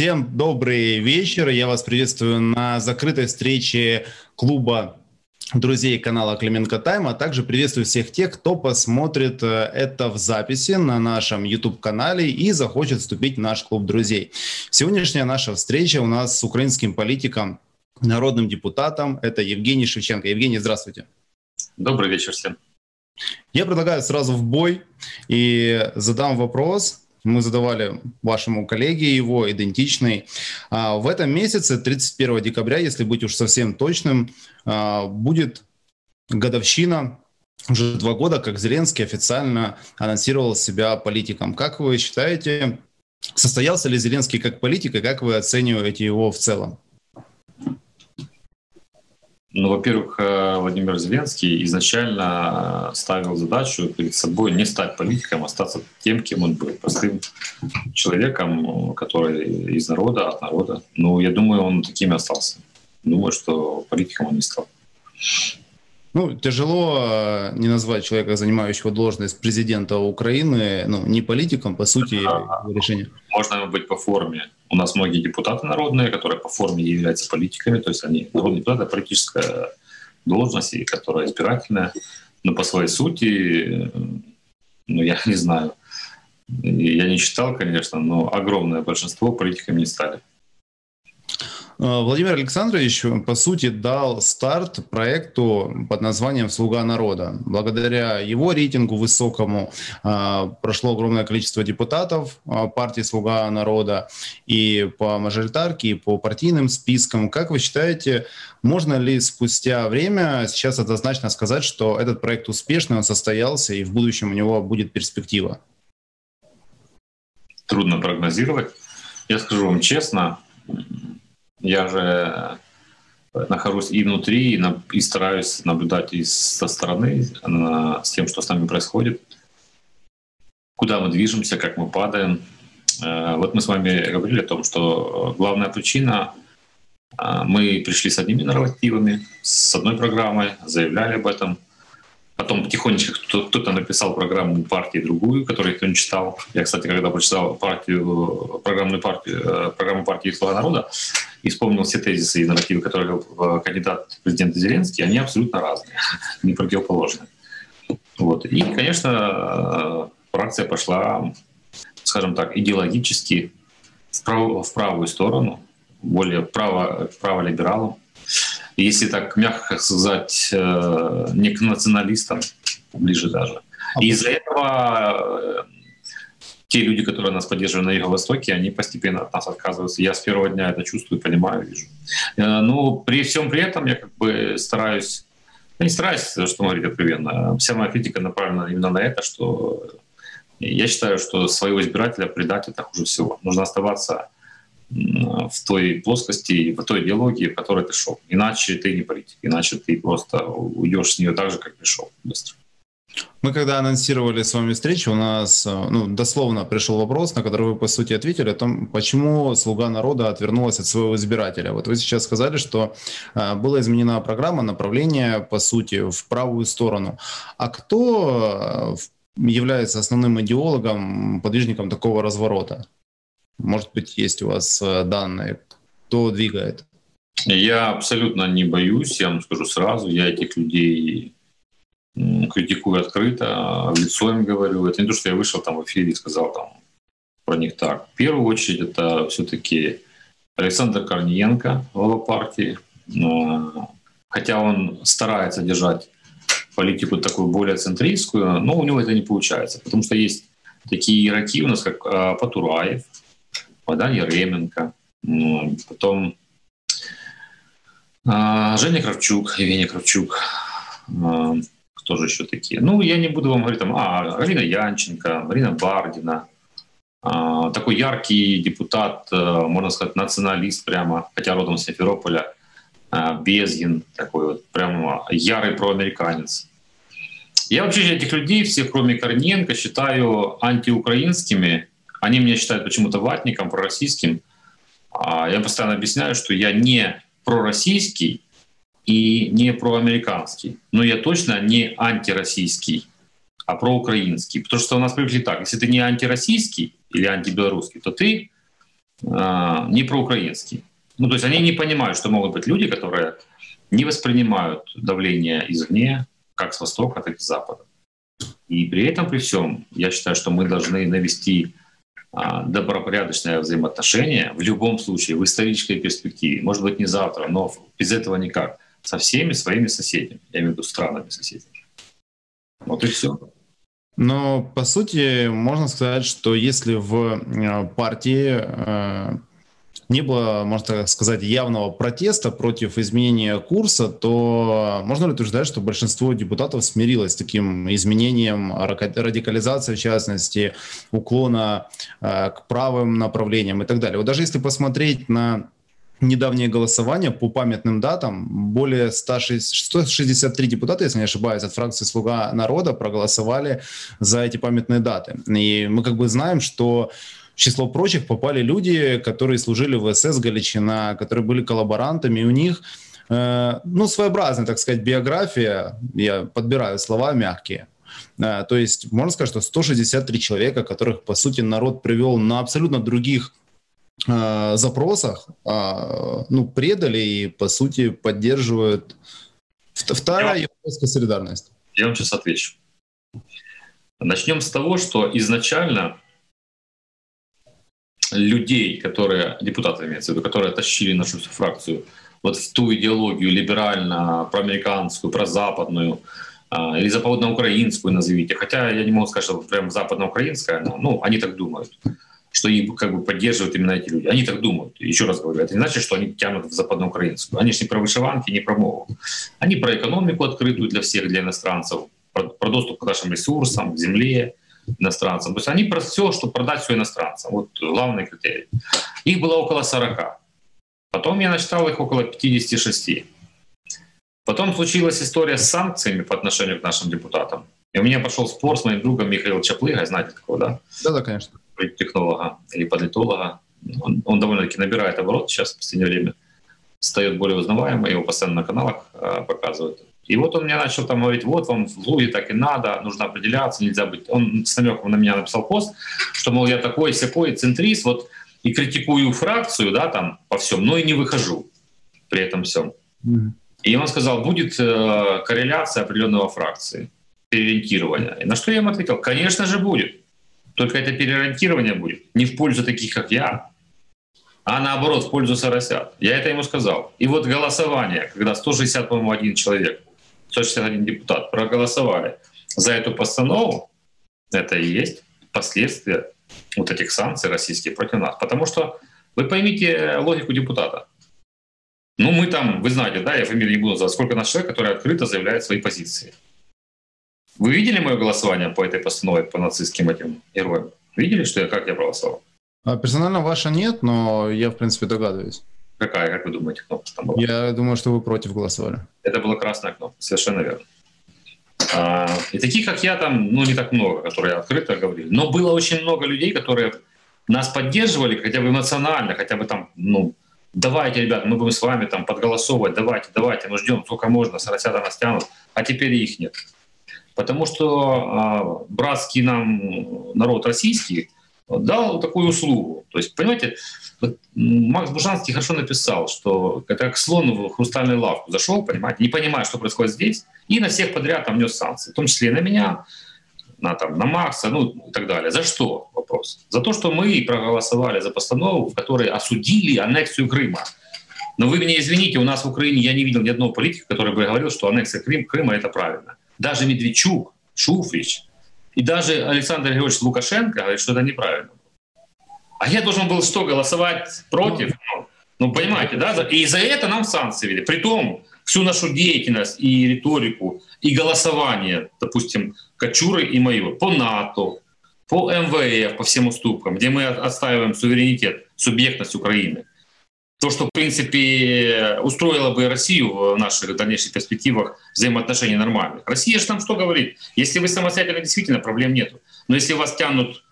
Всем добрый вечер. Я вас приветствую на закрытой встрече клуба друзей канала Клименко Тайм, а также приветствую всех тех, кто посмотрит э, это в записи на нашем YouTube-канале и захочет вступить в наш клуб друзей. Сегодняшняя наша встреча у нас с украинским политиком, народным депутатом, это Евгений Шевченко. Евгений, здравствуйте. Добрый вечер всем. Я предлагаю сразу в бой и задам вопрос, мы задавали вашему коллеге его, идентичный. А, в этом месяце, 31 декабря, если быть уж совсем точным, а, будет годовщина уже два года, как Зеленский официально анонсировал себя политиком. Как вы считаете, состоялся ли Зеленский как политик, и как вы оцениваете его в целом? Ну, во-первых, э, Владимир Зеленский изначально ставил задачу перед собой не стать политиком, а остаться тем, кем он был, простым человеком, который из народа, от народа. Ну, я думаю, он таким и остался. Думаю, что политиком он не стал. Ну, тяжело э, не назвать человека, занимающего должность президента Украины, ну, не политиком, по сути, а, решения. Можно быть по форме. У нас многие депутаты народные, которые по форме являются политиками, то есть они народные депутаты, политическая должность, которая избирательная, но по своей сути, ну, я не знаю, я не читал, конечно, но огромное большинство политиками не стали. Э, Владимир Александрович, по сути, дал старт проекту под названием «Слуга народа». Благодаря его рейтингу высокому э, прошло огромное количество депутатов э, партии «Слуга народа» и по мажоритарке, и по партийным спискам. Как вы считаете, можно ли спустя время сейчас однозначно сказать, что этот проект успешный, он состоялся, и в будущем у него будет перспектива? Трудно прогнозировать. Я скажу вам честно, я же нахожусь и внутри, и, на, и стараюсь наблюдать и со стороны на, с тем, что с нами происходит, куда мы движемся, как мы падаем. Э, вот мы с вами говорили о том, что главная причина э, мы пришли с одними нарративами, с одной программой, заявляли об этом — Потом потихонечку кто-то написал программу партии другую, которую никто не читал. Я, кстати, когда прочитал партию, программную партию, э, программу партии «Слуга народа», и вспомнил все тезисы и нарративы, которые говорил кандидат президента Зеленский, они абсолютно разные, не противоположные. Вот. И, конечно, фракция пошла, скажем так, идеологически в, прав, в правую сторону, более право, право либералам если так мягко сказать, э, не к националистам, ближе даже. И из-за этого э, те люди, которые нас поддерживают на Юго-Востоке, они постепенно от нас отказываются. Я с первого дня это чувствую, понимаю, вижу. Э, ну, при всем при этом я как бы стараюсь, я не стараюсь, что говорить откровенно, вся моя критика направлена именно на это, что я считаю, что своего избирателя предать это хуже всего. Нужно оставаться в той плоскости, в той идеологии, в которой ты шел. Иначе ты не политик, иначе ты просто уйдешь с нее так же, как пришел быстро. Мы когда анонсировали с вами встречу, у нас ну, дословно пришел вопрос, на который вы, по сути, ответили о том, почему «Слуга народа» отвернулась от своего избирателя. Вот вы сейчас сказали, что э, была изменена программа, направление, по сути, в правую сторону. А кто э, является основным идеологом, подвижником такого разворота? Может быть, есть у вас э, данные, кто двигает? Я абсолютно не боюсь, я вам скажу сразу, я этих людей критикую открыто, лицо им говорю. Это не то, что я вышел там в эфире и сказал там про них так. В первую очередь это все-таки Александр Корниенко, глава партии. Хотя он старается держать политику такую более центристскую, но у него это не получается, потому что есть такие игроки у нас, как э, Патураев, Богдан Еременко, ну, потом а, Женя Кравчук, Евгений Кравчук, а, кто же еще такие? Ну, я не буду вам говорить, там, а, Алина Янченко, Марина Бардина, а, такой яркий депутат, можно сказать, националист прямо, хотя родом с Симферополя, Безгин, такой вот прямо ярый проамериканец. Я вообще этих людей, всех кроме Корниенко, считаю антиукраинскими они меня считают почему-то ватником, пророссийским. А я постоянно объясняю, что я не пророссийский и не проамериканский. Но я точно не антироссийский, а проукраинский. Потому что у нас привыкли так. Если ты не антироссийский или антибелорусский, то ты э, не проукраинский. Ну, то есть они не понимают, что могут быть люди, которые не воспринимают давление извне, как с Востока, так и с Запада. И при этом, при всем, я считаю, что мы должны навести добропорядочное взаимоотношение в любом случае, в исторической перспективе. Может быть, не завтра, но без этого никак. Со всеми своими соседями, я имею в виду странами соседями. Вот и все. Но, по сути, можно сказать, что если в э, партии э, не было, можно сказать, явного протеста против изменения курса, то можно ли утверждать, что большинство депутатов смирилось с таким изменением радикализации, в частности, уклона э, к правым направлениям и так далее? Вот даже если посмотреть на недавнее голосование по памятным датам. Более 163 депутата, если не ошибаюсь, от фракции «Слуга народа» проголосовали за эти памятные даты. И мы как бы знаем, что число прочих попали люди, которые служили в СС Галичина, которые были коллаборантами, и у них э, ну, своеобразная, так сказать, биография, я подбираю слова мягкие, э, то есть можно сказать, что 163 человека, которых, по сути, народ привел на абсолютно других э, запросах, э, ну, предали и, по сути, поддерживают вторая европейская солидарность. Я вам сейчас отвечу. Начнем с того, что изначально людей, которые, депутаты имеется в виду, которые тащили нашу фракцию вот в ту идеологию либерально, проамериканскую, прозападную, а, или западноукраинскую назовите. Хотя я не могу сказать, что прям западноукраинская, но ну, они так думают, что их как бы поддерживают именно эти люди. Они так думают. Еще раз говорю, это не значит, что они тянут в западноукраинскую. Они же не про вышиванки, не про мову. Они про экономику открытую для всех, для иностранцев, про, про доступ к нашим ресурсам, к земле, иностранцам. То есть они про все, чтобы продать все иностранцам. Вот главный критерий. Их было около 40. Потом я насчитал их около 56. Потом случилась история с санкциями по отношению к нашим депутатам. И у меня пошел спор с моим другом Михаилом Чаплыгой, знаете такого, да? Да, да, конечно. Технолога или политолога. Он, он довольно-таки набирает оборот сейчас в последнее время. Стает более узнаваемым, его постоянно на каналах э, показывают. И вот он мне начал там говорить, вот вам в Луге так и надо, нужно определяться, нельзя быть. Он с намеком на меня написал пост, что, мол, я такой, сякой, центрист, вот и критикую фракцию, да, там по всем, но и не выхожу при этом всем. Mm-hmm. И он сказал, будет э, корреляция определенного фракции, переориентирование. И на что я ему ответил, конечно же будет. Только это переориентирование будет не в пользу таких, как я, а наоборот в пользу соросят. Я это ему сказал. И вот голосование, когда 160, по-моему, один человек 161 депутат проголосовали за эту постанову, это и есть последствия вот этих санкций российских против нас. Потому что вы поймите логику депутата. Ну, мы там, вы знаете, да, я фамилию не буду называть, сколько нас человек, который открыто заявляет свои позиции. Вы видели мое голосование по этой постанове, по нацистским этим героям? Видели, что я, как я проголосовал? А персонально ваша нет, но я, в принципе, догадываюсь. Какая, как вы думаете, кнопка там была? Я думаю, что вы против голосовали. Это была красная кнопка, совершенно верно. А, и таких, как я, там, ну, не так много, которые открыто говорили. Но было очень много людей, которые нас поддерживали хотя бы эмоционально, хотя бы там, ну, давайте, ребят, мы будем с вами там подголосовывать, давайте, давайте, мы ждем, сколько можно, соросята нас тянут, а теперь их нет. Потому что э, братский нам народ российский дал такую услугу. То есть, понимаете, вот Макс Бужанский хорошо написал, что это как слон в хрустальную лавку зашел, понимаете, не понимая, что происходит здесь, и на всех подряд там нес санкции, в том числе и на меня, на, там, на Макса, ну и так далее. За что? Вопрос. За то, что мы проголосовали за постанову, в которой осудили аннексию Крыма. Но вы меня извините, у нас в Украине я не видел ни одного политика, который бы говорил, что аннексия Крым, Крыма — это правильно. Даже Медведчук, Шуфрич и даже Александр Григорьевич Лукашенко говорит, что это неправильно. А я должен был что, голосовать против? Ну, ну понимаете, да? И за это нам санкции ввели. Притом всю нашу деятельность и риторику, и голосование, допустим, Кочуры и мое, по НАТО, по МВФ, по всем уступкам, где мы отстаиваем суверенитет, субъектность Украины. То, что, в принципе, устроило бы Россию в наших дальнейших перспективах взаимоотношений нормальных. Россия же там что говорит? Если вы самостоятельно, действительно, проблем нету. Но если вас тянут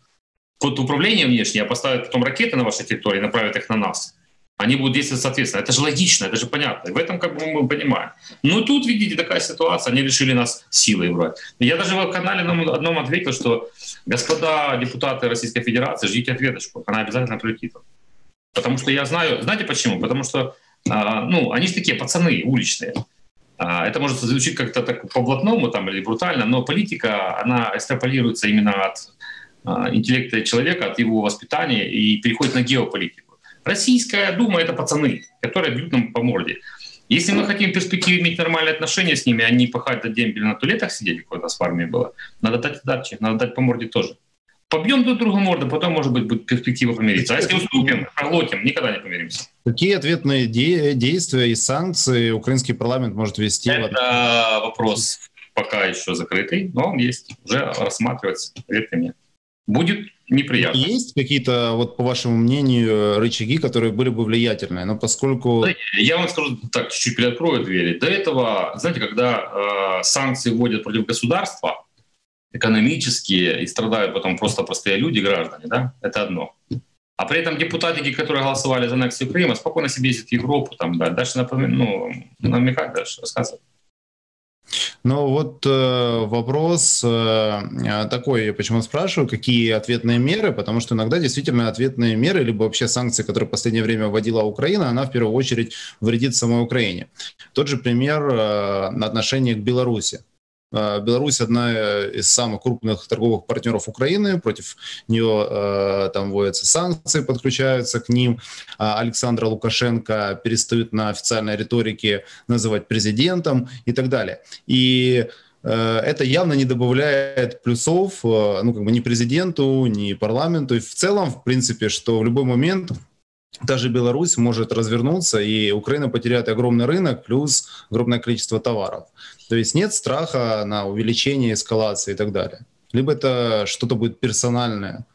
под управление внешнее, а поставят потом ракеты на вашей территории, направят их на нас, они будут действовать соответственно. Это же логично, это же понятно. И в этом как бы мы понимаем. Но тут, видите, такая ситуация, они решили нас силой брать. Я даже в канале одном ответил, что господа депутаты Российской Федерации, ждите ответочку, она обязательно прилетит. Потому что я знаю, знаете почему? Потому что а, ну, они же такие пацаны уличные. А, это может звучить как-то так по-блатному там, или брутально, но политика, она экстраполируется именно от а, интеллекта человека, от его воспитания и переходит на геополитику. Российская дума — это пацаны, которые бьют нам по морде. Если мы хотим в перспективе иметь нормальные отношения с ними, а не пахать до дембеля на туалетах у нас в армии было, надо дать отдачи, надо дать по морде тоже. Побьем друг друга морду, потом, может быть, будет перспектива помириться. А если уступим, проглотим, никогда не помиримся. Какие ответные де- действия и санкции украинский парламент может вести? Это вопрос пока еще закрытый, но он есть, уже рассматривается, поверьте мне. Будет неприятно. Есть какие-то, вот по вашему мнению, рычаги, которые были бы влиятельные? Но поскольку... Я вам скажу так, чуть-чуть приоткрою двери. До этого, знаете, когда э, санкции вводят против государства, экономические, и страдают потом просто простые люди, граждане, да, это одно. А при этом депутатики, которые голосовали за аннексию Крыма, спокойно себе ездят в Европу, там, да, дальше напомин, ну, намекать дальше, рассказывать. Ну вот э, вопрос э, такой, я почему спрашиваю, какие ответные меры, потому что иногда действительно ответные меры, либо вообще санкции, которые в последнее время вводила Украина, она в первую очередь вредит самой Украине. Тот же пример э, на отношение к Беларуси. Э, Беларусь одна э, из самых крупных торговых партнеров Украины, против нее э, там вводятся санкции, подключаются к ним. А Александра Лукашенко перестают на официальной риторике называть президентом и так далее. И это явно не добавляет плюсов, ну, как бы ни президенту, ни парламенту. И в целом, в принципе, что в любой момент даже Беларусь может развернуться, и Украина потеряет огромный рынок, плюс огромное количество товаров. То есть нет страха на увеличение эскалации и так далее. Либо это что-то будет персональное.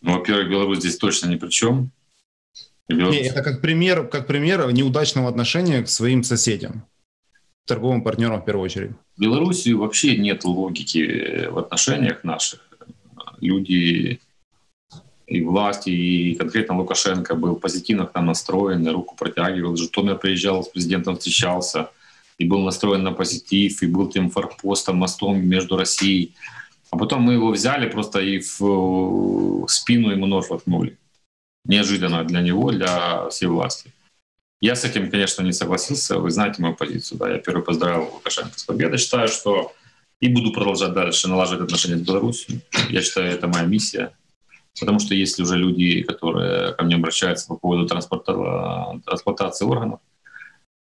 Ну, во-первых, Беларусь здесь точно ни при чем. Беларусь... Не, это как пример, как пример неудачного отношения к своим соседям, торговым партнерам в первую очередь. В Беларуси вообще нет логики в отношениях наших. Люди и власти, и конкретно Лукашенко был позитивно к нам настроен, руку протягивал. Житомир приезжал, с президентом встречался – и был настроен на позитив, и был тем форпостом, мостом между Россией. А потом мы его взяли просто и в спину ему нож воткнули. Неожиданно для него, для всей власти. Я с этим, конечно, не согласился. Вы знаете мою позицию. Да? Я первый поздравил Лукашенко с победой. Считаю, что и буду продолжать дальше налаживать отношения с Беларусью. Я считаю, это моя миссия. Потому что если уже люди, которые ко мне обращаются по поводу транспорта, трансплантации органов,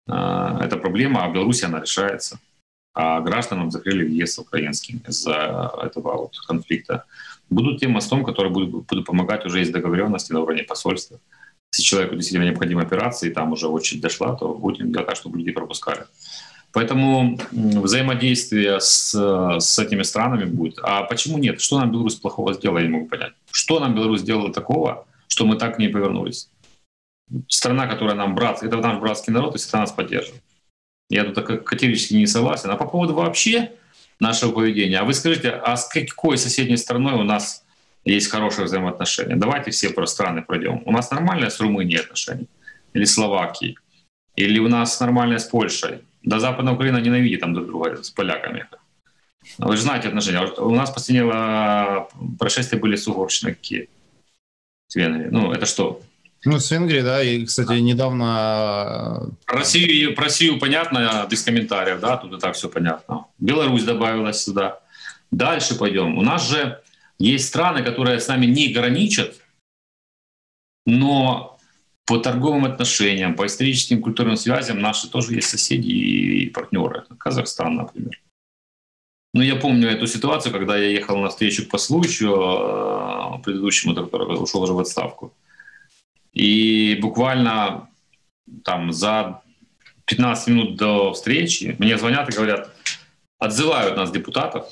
а, эта проблема, а в Беларуси она решается. А гражданам закрыли въезд украинским из-за этого вот конфликта. Будут тем мостом, который будет, будут помогать уже из договоренности на уровне посольства. Если человеку действительно необходима операция, и там уже очередь дошла, то будем делать так, чтобы люди пропускали. Поэтому взаимодействие с, с этими странами будет. А почему нет? Что нам Беларусь плохого сделала, я не могу понять. Что нам Беларусь сделала такого, что мы так к ней повернулись? страна, которая нам брат, это наш братский народ, и всегда нас поддерживает. Я тут категорически не согласен. А по поводу вообще нашего поведения, а вы скажите, а с какой соседней страной у нас есть хорошие взаимоотношения? Давайте все про страны пройдем. У нас нормальные с Румынией отношения? Или Словакией? Или у нас нормальные с Польшей? Да Западная Украина ненавидит там друг друга с поляками. Вы же знаете отношения. У нас последнее происшествия были с Угорщиной какие? С Венгрией. Ну, это что? Ну, с Венгрией, да, и, кстати, недавно... Про Россию, про Россию понятно, без комментариев, да, тут и так все понятно. Беларусь добавилась сюда. Дальше пойдем. У нас же есть страны, которые с нами не граничат, но по торговым отношениям, по историческим культурным связям наши тоже есть соседи и партнеры. Казахстан, например. Ну, я помню эту ситуацию, когда я ехал на встречу к послу еще э, предыдущему, который ушел уже в отставку. И буквально там за 15 минут до встречи мне звонят и говорят, отзывают нас депутатов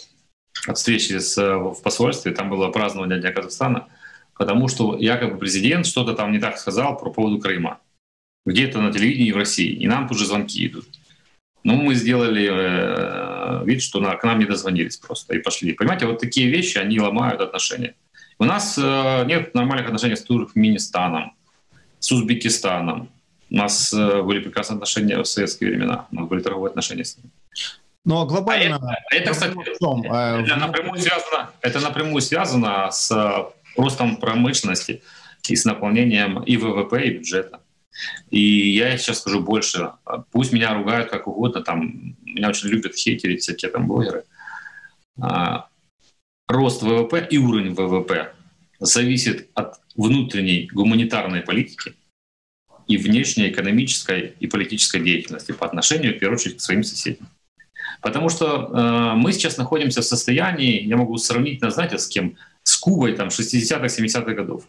от встречи с, в посольстве, там было празднование Дня Казахстана, потому что якобы президент что-то там не так сказал про поводу Крыма. Где-то на телевидении в России. И нам тут же звонки идут. Ну, мы сделали э, вид, что на, к нам не дозвонились просто и пошли. Понимаете, вот такие вещи, они ломают отношения. У нас э, нет нормальных отношений с Туркменистаном с Узбекистаном. У нас э, были прекрасные отношения в советские времена. У нас были торговые отношения с ними. Ну, а глобально... А это, это, кстати, это, напрямую связано, это напрямую связано с ростом промышленности и с наполнением и ВВП, и бюджета. И я сейчас скажу больше. Пусть меня ругают как угодно, там меня очень любят хейтерить всякие там блогеры. А, рост ВВП и уровень ВВП зависит от внутренней гуманитарной политики и внешней экономической и политической деятельности по отношению, в первую очередь, к своим соседям. Потому что э, мы сейчас находимся в состоянии, я могу сравнить, знаете, с кем? С Кубой там 60-х, 70-х годов.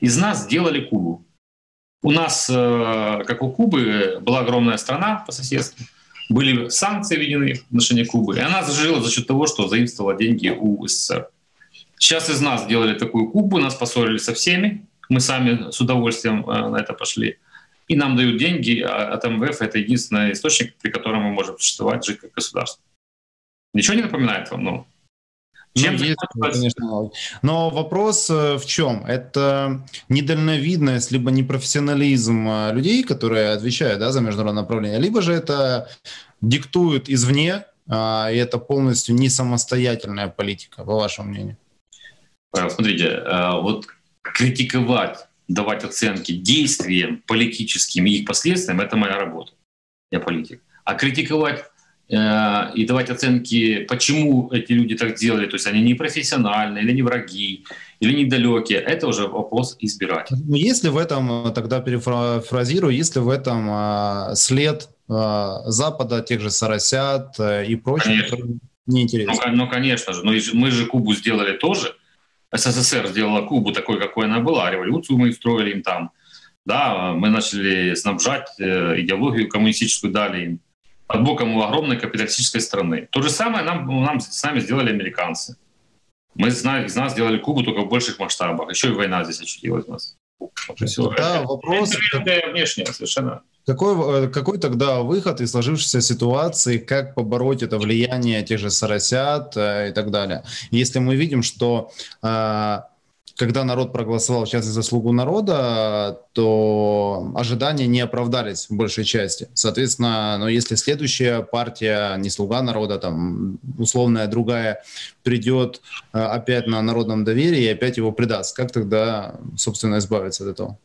Из нас сделали Кубу. У нас, э, как у Кубы, была огромная страна по соседству, были санкции введены в отношении Кубы, и она зажила за счет того, что заимствовала деньги у СССР. Сейчас из нас сделали такую Кубу, нас поссорили со всеми, мы сами с удовольствием э, на это пошли. И нам дают деньги, а от МВФ это единственный источник, при котором мы можем существовать, жить как государство. Ничего не напоминает вам? Ну, чем ну, есть, конечно. Но вопрос э, в чем? Это недальновидность, либо непрофессионализм э, людей, которые отвечают да, за международное направление, либо же это диктуют извне, а, и это полностью не самостоятельная политика, по вашему мнению? Смотрите, э, вот критиковать, давать оценки действиям политическим и их последствиям — это моя работа. Я политик. А критиковать и давать оценки, почему эти люди так делали, то есть они не профессиональные, или не враги, или недалекие, это уже вопрос избирать. Ну, если в этом, тогда перефразирую, если в этом а, след а, Запада, тех же Соросят э, и прочих, неинтересно. Ну, ну, конечно же, но мы же Кубу сделали тоже, СССР сделала Кубу такой, какой она была, революцию мы строили им там, да, мы начали снабжать э, идеологию коммунистическую, дали им, под боком у огромной капиталистической страны. То же самое нам, нам с нами сделали американцы. Мы из нас сделали Кубу только в больших масштабах. Еще и война здесь очутилась у нас. Все. Да, вопрос... Это внешне, совершенно. Какой, э, какой тогда выход из сложившейся ситуации, как побороть это влияние тех же соросят э, и так далее? Если мы видим, что э, когда народ проголосовал сейчас за заслугу народа, то ожидания не оправдались в большей части. Соответственно, но если следующая партия, не слуга народа, там условная другая, придет э, опять на народном доверии и опять его предаст, как тогда, собственно, избавиться от этого?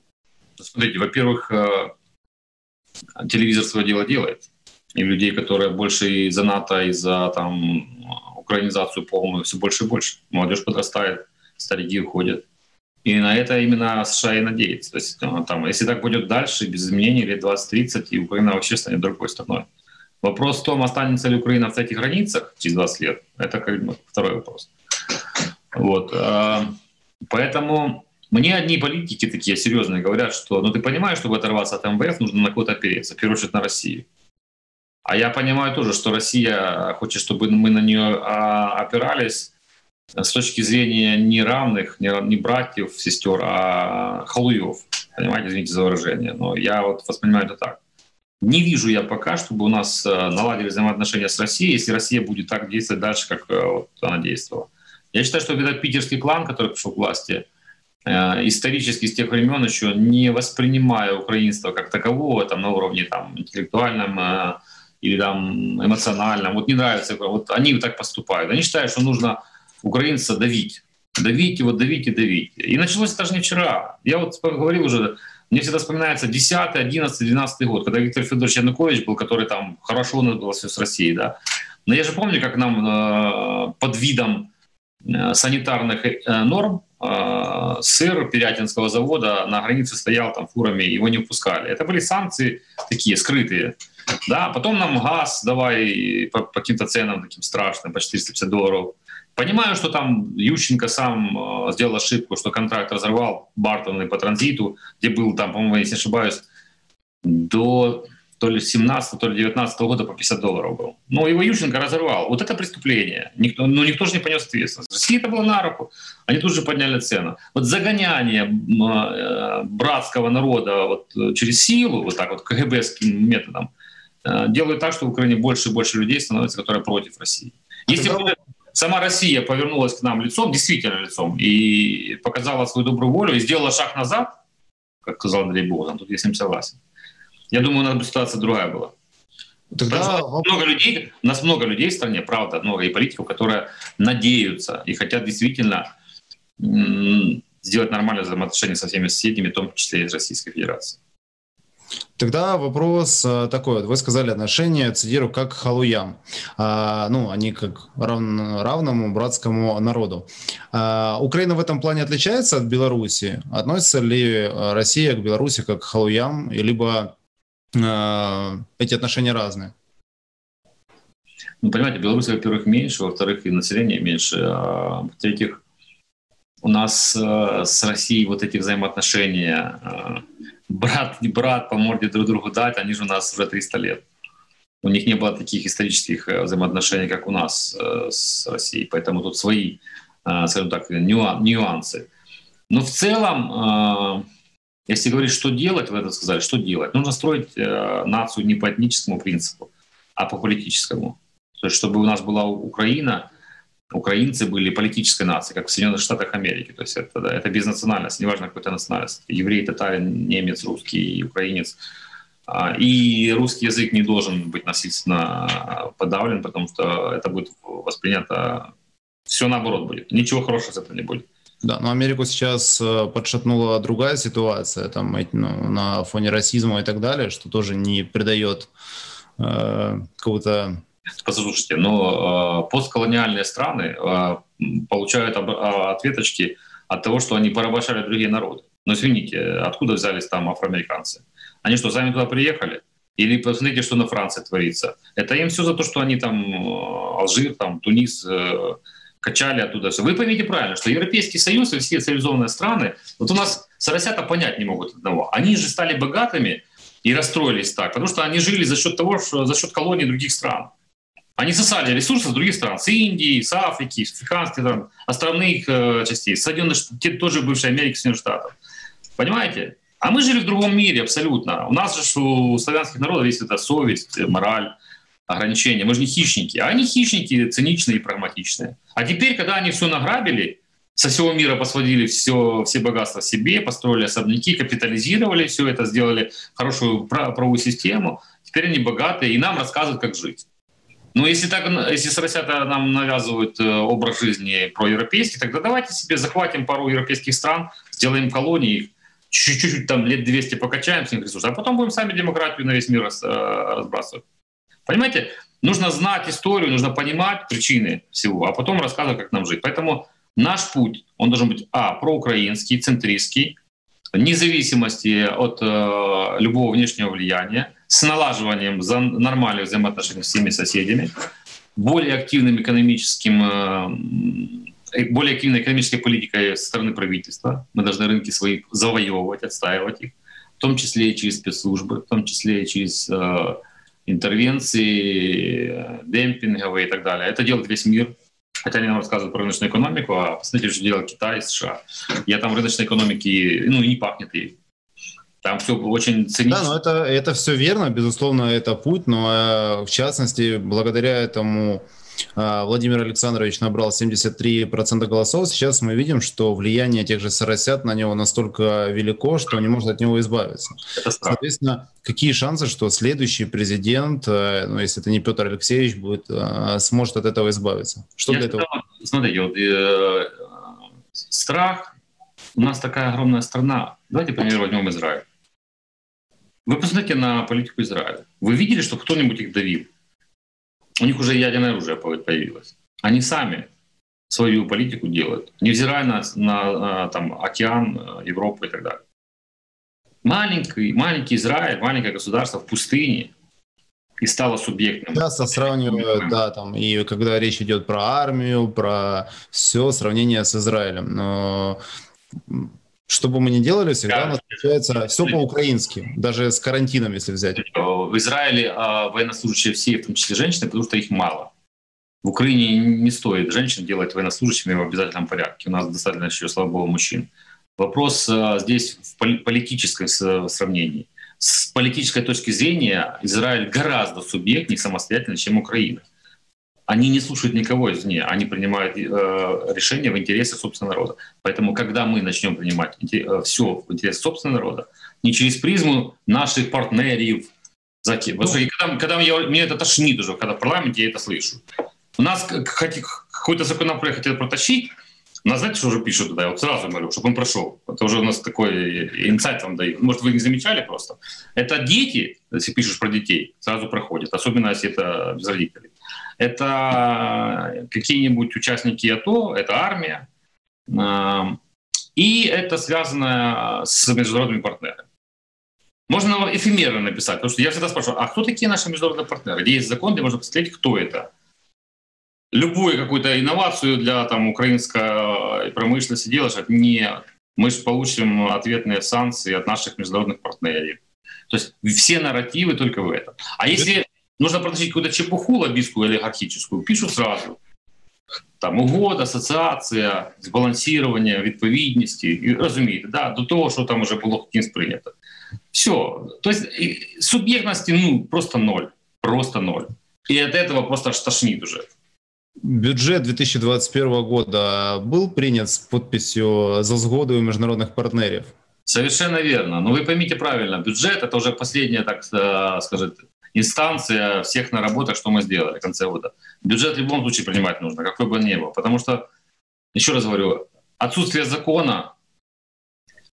Смотрите, во-первых, э, телевизор свое дело делает. И людей, которые больше и за НАТО, и за там, украинизацию полную, все больше и больше. Молодежь подрастает старики уходят. И на это именно США и надеется. То есть э, там, если так будет дальше, без изменений лет 20-30, и Украина вообще станет другой страной. Вопрос в том, останется ли Украина в этих границах через 20 лет, это как бы второй вопрос. Вот. А, поэтому мне одни политики такие серьезные говорят, что ну ты понимаешь, чтобы оторваться от МВФ, нужно на кого-то опереться, в первую очередь на Россию. А я понимаю тоже, что Россия хочет, чтобы мы на нее а, опирались, с точки зрения не равных, не, не братьев, сестер, а халуев. Понимаете, извините за выражение. Но я вот воспринимаю это так. Не вижу я пока, чтобы у нас э, наладили взаимоотношения с Россией, если Россия будет так действовать дальше, как э, вот она действовала. Я считаю, что этот питерский клан, который пришел к власти, э, исторически с тех времен еще не воспринимая украинство как такового там, на уровне там, интеллектуальном или там, эмоциональном, вот не нравится, вот они так поступают. Они считают, что нужно украинца давить. Давить его, давить и давить. И началось это же не вчера. Я вот говорил уже, мне всегда вспоминается 10, 11, 12 год, когда Виктор Федорович Янукович был, который там хорошо надался с Россией, да. Но я же помню, как нам э, под видом э, санитарных э, норм э, сыр Пирятинского завода на границе стоял там фурами, его не впускали. Это были санкции такие скрытые. Да, потом нам газ давай по, по каким-то ценам таким страшным, по 450 долларов. Понимаю, что там Ющенко сам э, сделал ошибку, что контракт разорвал Бартон по транзиту, где был там, по-моему, если не ошибаюсь, до то ли 17 то ли 19 года по 50 долларов был. Но его Ющенко разорвал. Вот это преступление. Никто, ну, никто же не понес ответственность. России это было на руку. Они тут же подняли цену. Вот загоняние э, братского народа вот, э, через силу, вот так вот КГБским методом, э, делают так, что в Украине больше и больше людей становится, которые против России. Если бы сама Россия повернулась к нам лицом, действительно лицом, и показала свою добрую волю, и сделала шаг назад, как сказал Андрей Богдан, тут я с ним согласен. Я думаю, у нас бы ситуация другая была. Тогда... Много людей, у нас много людей в стране, правда, много и политиков, которые надеются и хотят действительно сделать нормальные взаимоотношения со всеми соседями, в том числе и с Российской Федерацией. Тогда вопрос э, такой. Вы сказали отношения, цитирую, как к халуям. А, ну, они как рав, равному братскому народу. А, Украина в этом плане отличается от Беларуси? Относится ли Россия к Беларуси как к халуям, либо а, эти отношения разные? Ну, понимаете, Беларусь, во-первых, меньше, во-вторых, и население меньше. А, в-третьих, у нас э, с Россией вот эти взаимоотношения э, брат не брат по морде друг другу дать, они же у нас уже 300 лет. У них не было таких исторических э, взаимоотношений, как у нас э, с Россией, поэтому тут свои, э, скажем так, нюансы. Но в целом, если говорить, что делать, вы это сказали, что делать? Нужно строить нацию не по этническому принципу, а по политическому. То есть, чтобы у нас была Украина, украинцы были политической нацией, как в Соединенных Штатах Америки. То есть это, да, это без национальности, неважно какой то национальность. Еврей, татарин, немец, русский, украинец. А, и русский язык не должен быть насильственно подавлен, потому что это будет воспринято... Все наоборот будет. Ничего хорошего с этого не будет. Да, но Америку сейчас э, подшатнула другая ситуация, там, ну, на фоне расизма и так далее, что тоже не придает э, какого-то Послушайте, но э, постколониальные страны э, получают э, ответочки от того, что они порабощали другие народы. Но извините, откуда взялись там афроамериканцы? Они что, сами туда приехали? Или посмотрите, что на Франции творится. Это им все за то, что они там Алжир, там Тунис э, качали оттуда все. Вы поймите правильно, что Европейский Союз и все цивилизованные страны, вот у нас соросята понять не могут одного. Они же стали богатыми и расстроились так, потому что они жили за счет того, что за счет колоний других стран. Они сосали ресурсы с других стран, с Индии, с Африки, с африканских там, островных э, частей, Соединенных Штатов, тоже бывшей Америки, Соединенных Штатов. Понимаете? А мы жили в другом мире абсолютно. У нас же у славянских народов есть эта совесть, мораль, ограничения. Мы же не хищники. А они хищники циничные и прагматичные. А теперь, когда они все награбили, со всего мира посводили все, все богатства себе, построили особняки, капитализировали все это, сделали хорошую правовую систему, теперь они богатые и нам рассказывают, как жить. Но если, так, если соросята нам навязывают э, образ жизни проевропейский, тогда давайте себе захватим пару европейских стран, сделаем колонии, чуть-чуть там лет 200 покачаем с них ресурсы, а потом будем сами демократию на весь мир э, разбрасывать. Понимаете? Нужно знать историю, нужно понимать причины всего, а потом рассказывать, как нам жить. Поэтому наш путь, он должен быть, а, проукраинский, центристский, независимости от э, любого внешнего влияния, с налаживанием за нормальных взаимоотношений с всеми соседями, более активным экономическим, э, более активной экономической политикой со стороны правительства. Мы должны рынки свои завоевывать, отстаивать их, в том числе и через спецслужбы, в том числе и через э, интервенции, э, демпинговые и так далее. Это делает весь мир. Хотя они нам рассказывают про рыночную экономику, а посмотрите, что делает Китай США. Я там рыночной экономики, ну, не пахнет ей. Там все очень ценится. Да, но это, это все верно, безусловно, это путь, но э, в частности, благодаря этому э, Владимир Александрович набрал 73% голосов. Сейчас мы видим, что влияние тех же соросят на него настолько велико, что не может от него избавиться. Соответственно, какие шансы, что следующий президент, э, ну, если это не Петр Алексеевич, будет, сможет от этого избавиться? Что Я для этого? Смотрите, вот, э, страх. У нас такая огромная страна. Давайте, например, возьмем Израиль. Вы посмотрите на политику Израиля. Вы видели, что кто-нибудь их давил? У них уже ядерное оружие появилось. Они сами свою политику делают, невзирая на, на там, океан, Европу и так далее. Маленький, маленький Израиль, маленькое государство в пустыне и стало субъектным. Часто сравнивают, да, там, и когда речь идет про армию, про все, сравнение с Израилем. Но что бы мы ни делали, всегда да. у нас получается все по-украински, даже с карантином, если взять. В Израиле а, военнослужащие все, в том числе женщины, потому что их мало. В Украине не стоит женщин делать военнослужащими в обязательном порядке. У нас достаточно еще, слава богу, мужчин. Вопрос а, здесь в политическом сравнении. С политической точки зрения Израиль гораздо субъектнее самостоятельно, чем Украина они не слушают никого извне, они принимают э, решения в интересах собственного народа. Поэтому, когда мы начнем принимать э, все в интересах собственного народа, не через призму наших партнеров, потому что когда, когда я, меня это тошнит уже, когда в парламенте я это слышу. У нас какой-то законопроект хотят протащить, нас, знаете, что уже пишут туда? Я вот сразу говорю, чтобы он прошел. Это уже у нас такой инсайт вам дают. Может, вы не замечали просто? Это дети, если пишешь про детей, сразу проходит. Особенно, если это без родителей. Это какие-нибудь участники АТО, это армия. И это связано с международными партнерами. Можно эфемерно написать, потому что я всегда спрашиваю, а кто такие наши международные партнеры? Где есть закон, где можно посмотреть, кто это. Любую какую-то инновацию для там, украинской промышленности делаешь, нет. Мы же получим ответные санкции от наших международных партнеров. То есть все нарративы только в этом. А если нужно протащить какую-то чепуху лоббистскую олигархическую, пишут сразу. Там угод, асоціація, збалансування, відповідності, і розумієте, да, до того, що там уже було кінь сприйнято. Все. То есть субъектности ну, просто ноль. Просто ноль. И от этого просто аж тошнит уже. Бюджет 2021 года был принят с подписью за сгоду международных партнеров? Совершенно верно. Но вы поймите правильно, бюджет — это уже последняя, так э, сказать, инстанция всех наработок, что мы сделали в конце года. Бюджет в любом случае принимать нужно, какой бы он ни был. Потому что, еще раз говорю, отсутствие закона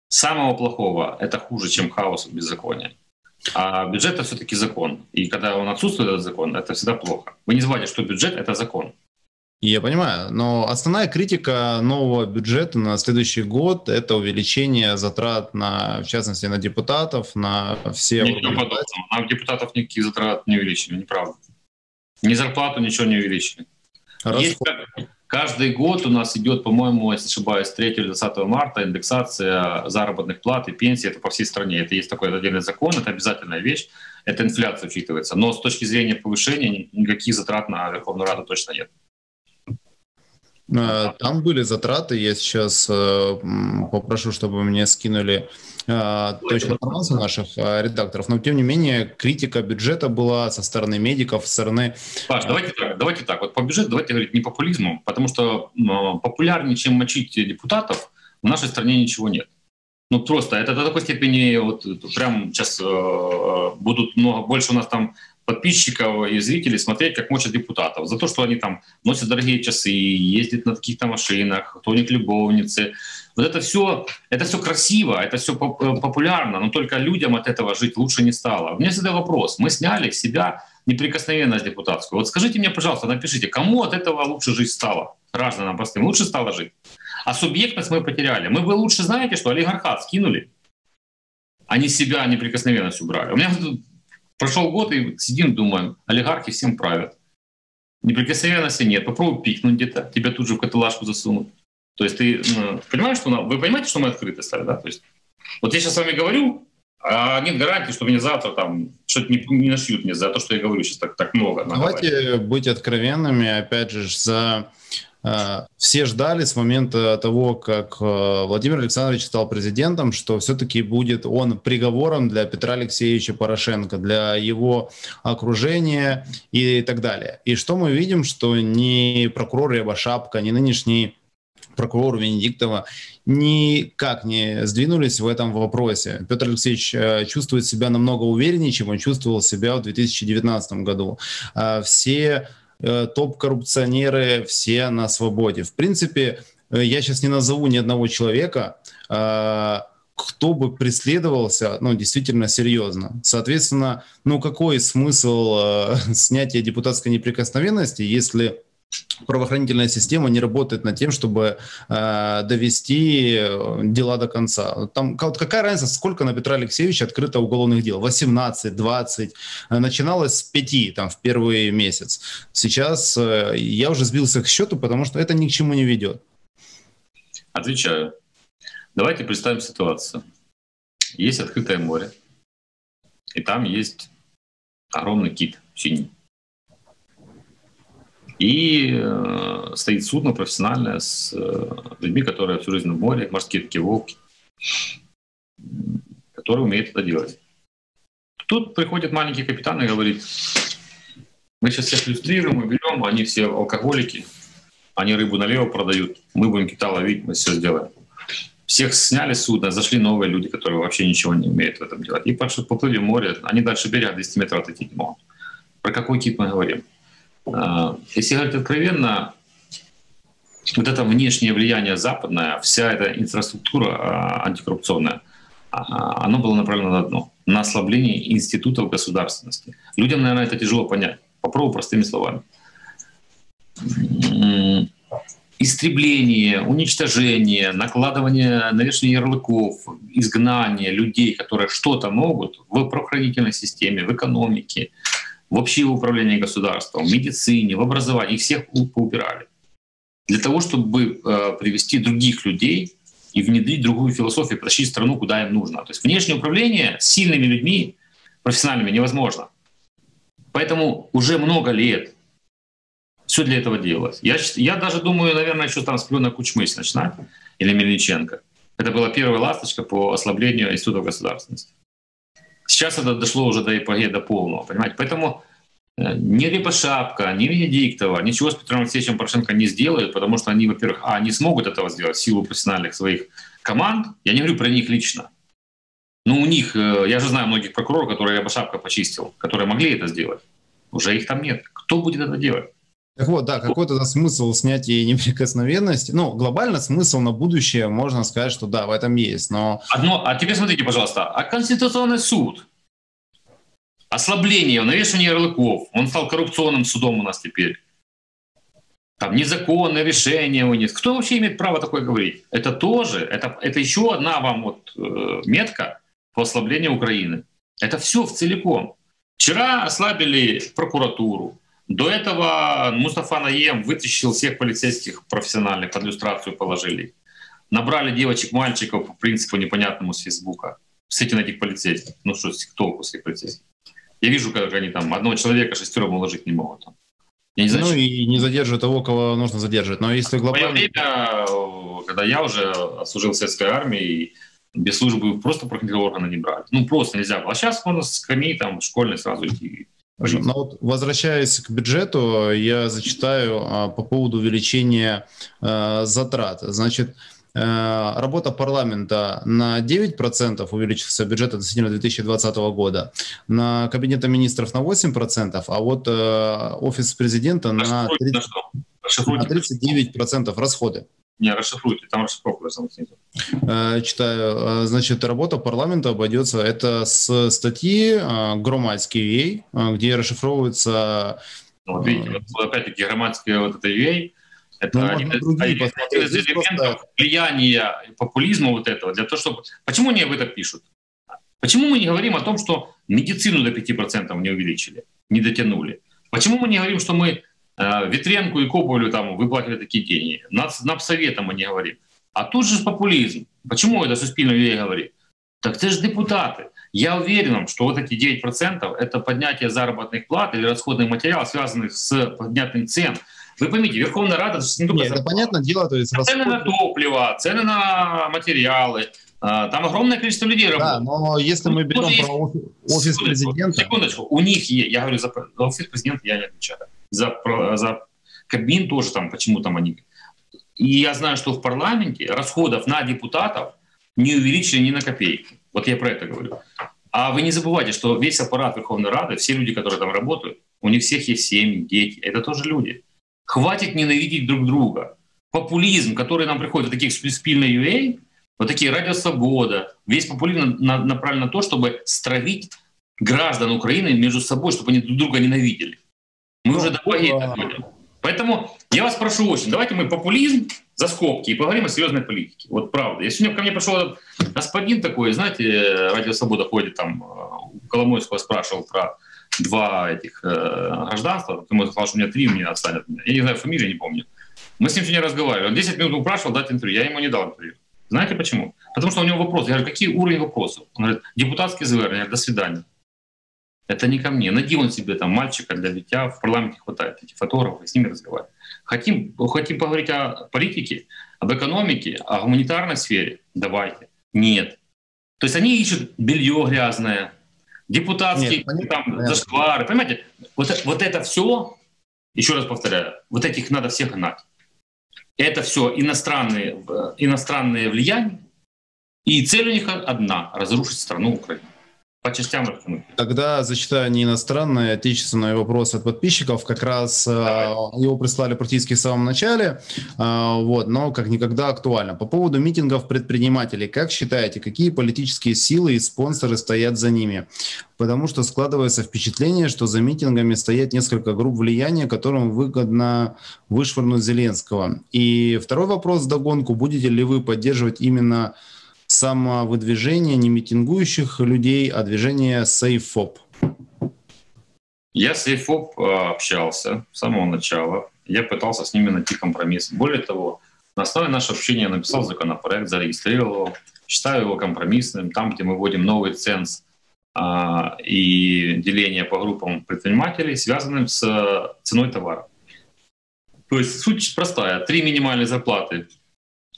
самого плохого — это хуже, чем хаос и беззаконие. А бюджет — это все-таки закон. И когда он отсутствует, этот закон, это всегда плохо. Вы не забывайте, что бюджет — это закон. Я понимаю, но основная критика нового бюджета на следующий год – это увеличение затрат, на, в частности, на депутатов, на все... Ничего подобного. Нам депутатов никаких затрат не увеличили, неправда. Ни зарплату ничего не увеличили. Есть, каждый год у нас идет, по-моему, если ошибаюсь, 3 или 20 марта индексация заработных плат и пенсий. Это по всей стране. Это есть такой отдельный закон, это обязательная вещь. Это инфляция учитывается. Но с точки зрения повышения никаких затрат на Верховную Раду точно нет. Э, там были затраты. Я сейчас э, попрошу, чтобы мне скинули э, точную информацию наших редакторов. Но тем не менее, критика бюджета была со стороны медиков, со стороны... Паш, давайте так, давайте так. Вот по бюджету давайте говорить не популизму, потому что популярнее, чем мочить депутатов, в нашей стране ничего нет. Ну просто это до такой степени вот прям сейчас э, будут много больше у нас там подписчиков и зрителей смотреть, как мочат депутатов. За то, что они там носят дорогие часы, ездят на каких-то машинах, кто у них любовницы. Вот это все, это все красиво, это все э, популярно, но только людям от этого жить лучше не стало. У меня всегда вопрос. Мы сняли себя неприкосновенность депутатскую. Вот скажите мне, пожалуйста, напишите, кому от этого лучше жить стало? Гражданам простым лучше стало жить? А субъектность мы потеряли. Мы бы лучше, знаете, что олигархат скинули, они себя неприкосновенность убрали. У меня Прошел год, и сидим, думаем, олигархи всем правят. Неприкосновенности нет. Попробуй пикнуть где-то, тебя тут же в каталажку засунут. То есть ты ну, понимаешь, что вы понимаете, что мы открыты стали, да? То есть вот я сейчас с вами говорю, а нет гарантии, что мне завтра там что-то не, не нашьют мне за то, что я говорю сейчас так, так много. Давайте быть откровенными, опять же, за все ждали с момента того, как э, Владимир Александрович стал президентом, что все-таки будет он приговором для Петра Алексеевича Порошенко, для его окружения и так далее. И что мы видим, что ни прокурор Рябошапка, ни нынешний прокурор Венедиктова никак не сдвинулись в этом вопросе. Петр Алексеевич э, чувствует себя намного увереннее, чем он чувствовал себя в 2019 году. Все Э, топ-коррупционеры все на свободе. В принципе, э, я сейчас не назову ни одного человека, э, кто бы преследовался, ну, действительно серьезно. Соответственно, ну, какой смысл снятия депутатской неприкосновенности, если правоохранительная система не работает над тем, чтобы э, довести э, дела до конца. Там вот какая разница, сколько на Петра Алексеевича открыто уголовных дел? 18, 20. Начиналось с 5 там, в первый месяц. Сейчас э, я уже сбился к счету, потому что это ни к чему не ведет. Отвечаю. Давайте представим ситуацию. Есть открытое море, и там есть огромный кит синий. И э, стоит судно профессиональное с э, людьми, которые всю жизнь в море, морские такие волки, которые умеют это делать. Тут приходит маленький капитан и говорит, мы сейчас всех иллюстрируем, уберем, они все алкоголики, они рыбу налево продают, мы будем кита ловить, мы все сделаем. Всех сняли с судна, зашли новые люди, которые вообще ничего не умеют в этом делать. И поплыли в море, они дальше берега 200 метров отлететь не могут. Про какой кит мы говорим? А, если говорить откровенно, вот это внешнее влияние западное, вся эта инфраструктура а, антикоррупционная, а, оно было направлено на одно — на ослабление институтов государственности. Людям, наверное, это тяжело понять. Попробую простыми словами. Истребление, уничтожение, накладывание, навешивание ярлыков, изгнание людей, которые что-то могут в правоохранительной системе, в экономике, вообще в управлении государством, в медицине, в образовании, их всех поубирали. Для того, чтобы э, привести других людей и внедрить другую философию, потащить страну, куда им нужно. То есть внешнее управление с сильными людьми, профессиональными, невозможно. Поэтому уже много лет все для этого делалось. Я, я даже думаю, наверное, еще там с Плена Кучмы начинать, или Мельниченко. Это была первая ласточка по ослаблению института государственности. Сейчас это дошло уже до эпогея, до полного, понимаете? Поэтому э, ни Рябошапка, ни Венедиктова ничего с Петром Алексеевичем Порошенко не сделают, потому что они, во-первых, а, не смогут этого сделать в силу профессиональных своих команд. Я не говорю про них лично. Но у них, э, я же знаю многих прокуроров, которые Рябошапка почистил, которые могли это сделать. Уже их там нет. Кто будет это делать? Так вот, да, какой тогда смысл снятия неприкосновенности? Ну, глобально смысл на будущее, можно сказать, что да, в этом есть, но... Одно, а теперь смотрите, пожалуйста, а Конституционный суд? Ослабление, навешивание ярлыков, он стал коррупционным судом у нас теперь. Там незаконное решение у них. Кто вообще имеет право такое говорить? Это тоже, это, это еще одна вам вот э, метка по ослаблению Украины. Это все в целиком. Вчера ослабили прокуратуру, до этого Мустафа Наем вытащил всех полицейских профессиональных, под иллюстрацию положили. Набрали девочек-мальчиков по принципу непонятному с Фейсбука. Среди этих полицейских. Ну что, толку с этих полицейских? Я вижу, как они там одного человека шестером уложить не могут. Я не знаю, ну и не задерживают того, кого нужно задерживать. Но если глобально... В мое время, когда я уже служил в советской армии, без службы просто проходил органы не брали. Ну, просто нельзя было. А сейчас можно с скамей там школьной сразу идти но ну вот возвращаясь к бюджету, я зачитаю а, по поводу увеличения а, затрат. Значит, а, работа парламента на 9% увеличился бюджет относительно 2020 года, на Кабинета министров на 8%, а вот а, офис президента на, 30, на 39% расходы. Не, расшифруйте, там расшифровка сам снизу. Э, читаю. Э, значит, работа парламента обойдется, это с статьи э, Громадский UA, где расшифровывается... Ну, вот видите, вот, опять-таки громадская вот эта UA, это ну, один, один, один из элементов просто... влияния популизма вот этого, для того, чтобы... Почему они об этом пишут? Почему мы не говорим о том, что медицину до 5% не увеличили, не дотянули? Почему мы не говорим, что мы Э, Ветренку и Кополю там выплатили такие деньги. Над, над советом мы не говорим. А тут же популизм. Почему это Суспільне людей говорит? Так это же депутаты. Я уверен, что вот эти 9% это поднятие заработных плат или расходных материалов, связанных с поднятым цен. Вы поймите, Верховная Рада... Не Нет, это понятно дело. То есть цены расход... на топливо, цены на материалы. А, там огромное количество людей работает. Да, но если мы берем про офис президента... Секундочку, у них есть, я говорю, за офис президента я не отвечаю за, за Кабмин тоже там, почему там они... И я знаю, что в парламенте расходов на депутатов не увеличили ни на копейку. Вот я про это говорю. А вы не забывайте, что весь аппарат Верховной Рады, все люди, которые там работают, у них всех есть семьи, дети. Это тоже люди. Хватит ненавидеть друг друга. Популизм, который нам приходит, вот таких спильной UA, вот такие Радио Свобода, весь популизм направлен на то, чтобы стравить граждан Украины между собой, чтобы они друг друга ненавидели. Мы ну, уже до войны доходим. Поэтому я вас прошу очень, давайте мы популизм за скобки и поговорим о серьезной политике. Вот правда. Я сегодня ко мне пришел господин такой, знаете, Радио Свобода ходит там, у э, Коломойского спрашивал про два этих э, гражданства. Ему сказал, что у меня три, у меня отстанет. Я не знаю фамилию, не помню. Мы с ним сегодня разговаривали. Он 10 минут упрашивал дать интервью. Я ему не дал интервью. Знаете почему? Потому что у него вопрос. Я говорю, какие уровни вопросов? Он говорит, депутатский ЗВР. Я говорю, до свидания. Это не ко мне. Найди он себе там мальчика для дитя, в парламенте хватает этих фотографов, с ними разговаривать. Хотим, хотим поговорить о политике, об экономике, о гуманитарной сфере? Давайте. Нет. То есть они ищут белье грязное, депутатские Нет, там, понятно. зашквары. Понимаете, вот, вот это все, еще раз повторяю, вот этих надо всех гнать. Это все иностранные, иностранные влияния, и цель у них одна — разрушить страну Украину. По частям Тогда зачитаю не иностранный, а отечественный вопрос от подписчиков. Как раз Давай. его прислали практически в самом начале, вот, но как никогда актуально. По поводу митингов предпринимателей. Как считаете, какие политические силы и спонсоры стоят за ними? Потому что складывается впечатление, что за митингами стоят несколько групп влияния, которым выгодно вышвырнуть Зеленского. И второй вопрос в догонку. Будете ли вы поддерживать именно самовыдвижение не митингующих людей, а движение SafeFop? Я с SafeFop э, общался с самого начала. Я пытался с ними найти компромисс. Более того, на основе нашего общения я написал законопроект, зарегистрировал его, считаю его компромиссным. Там, где мы вводим новый ценз а, и деление по группам предпринимателей, связанным с э, ценой товара. То есть суть простая. Три минимальные зарплаты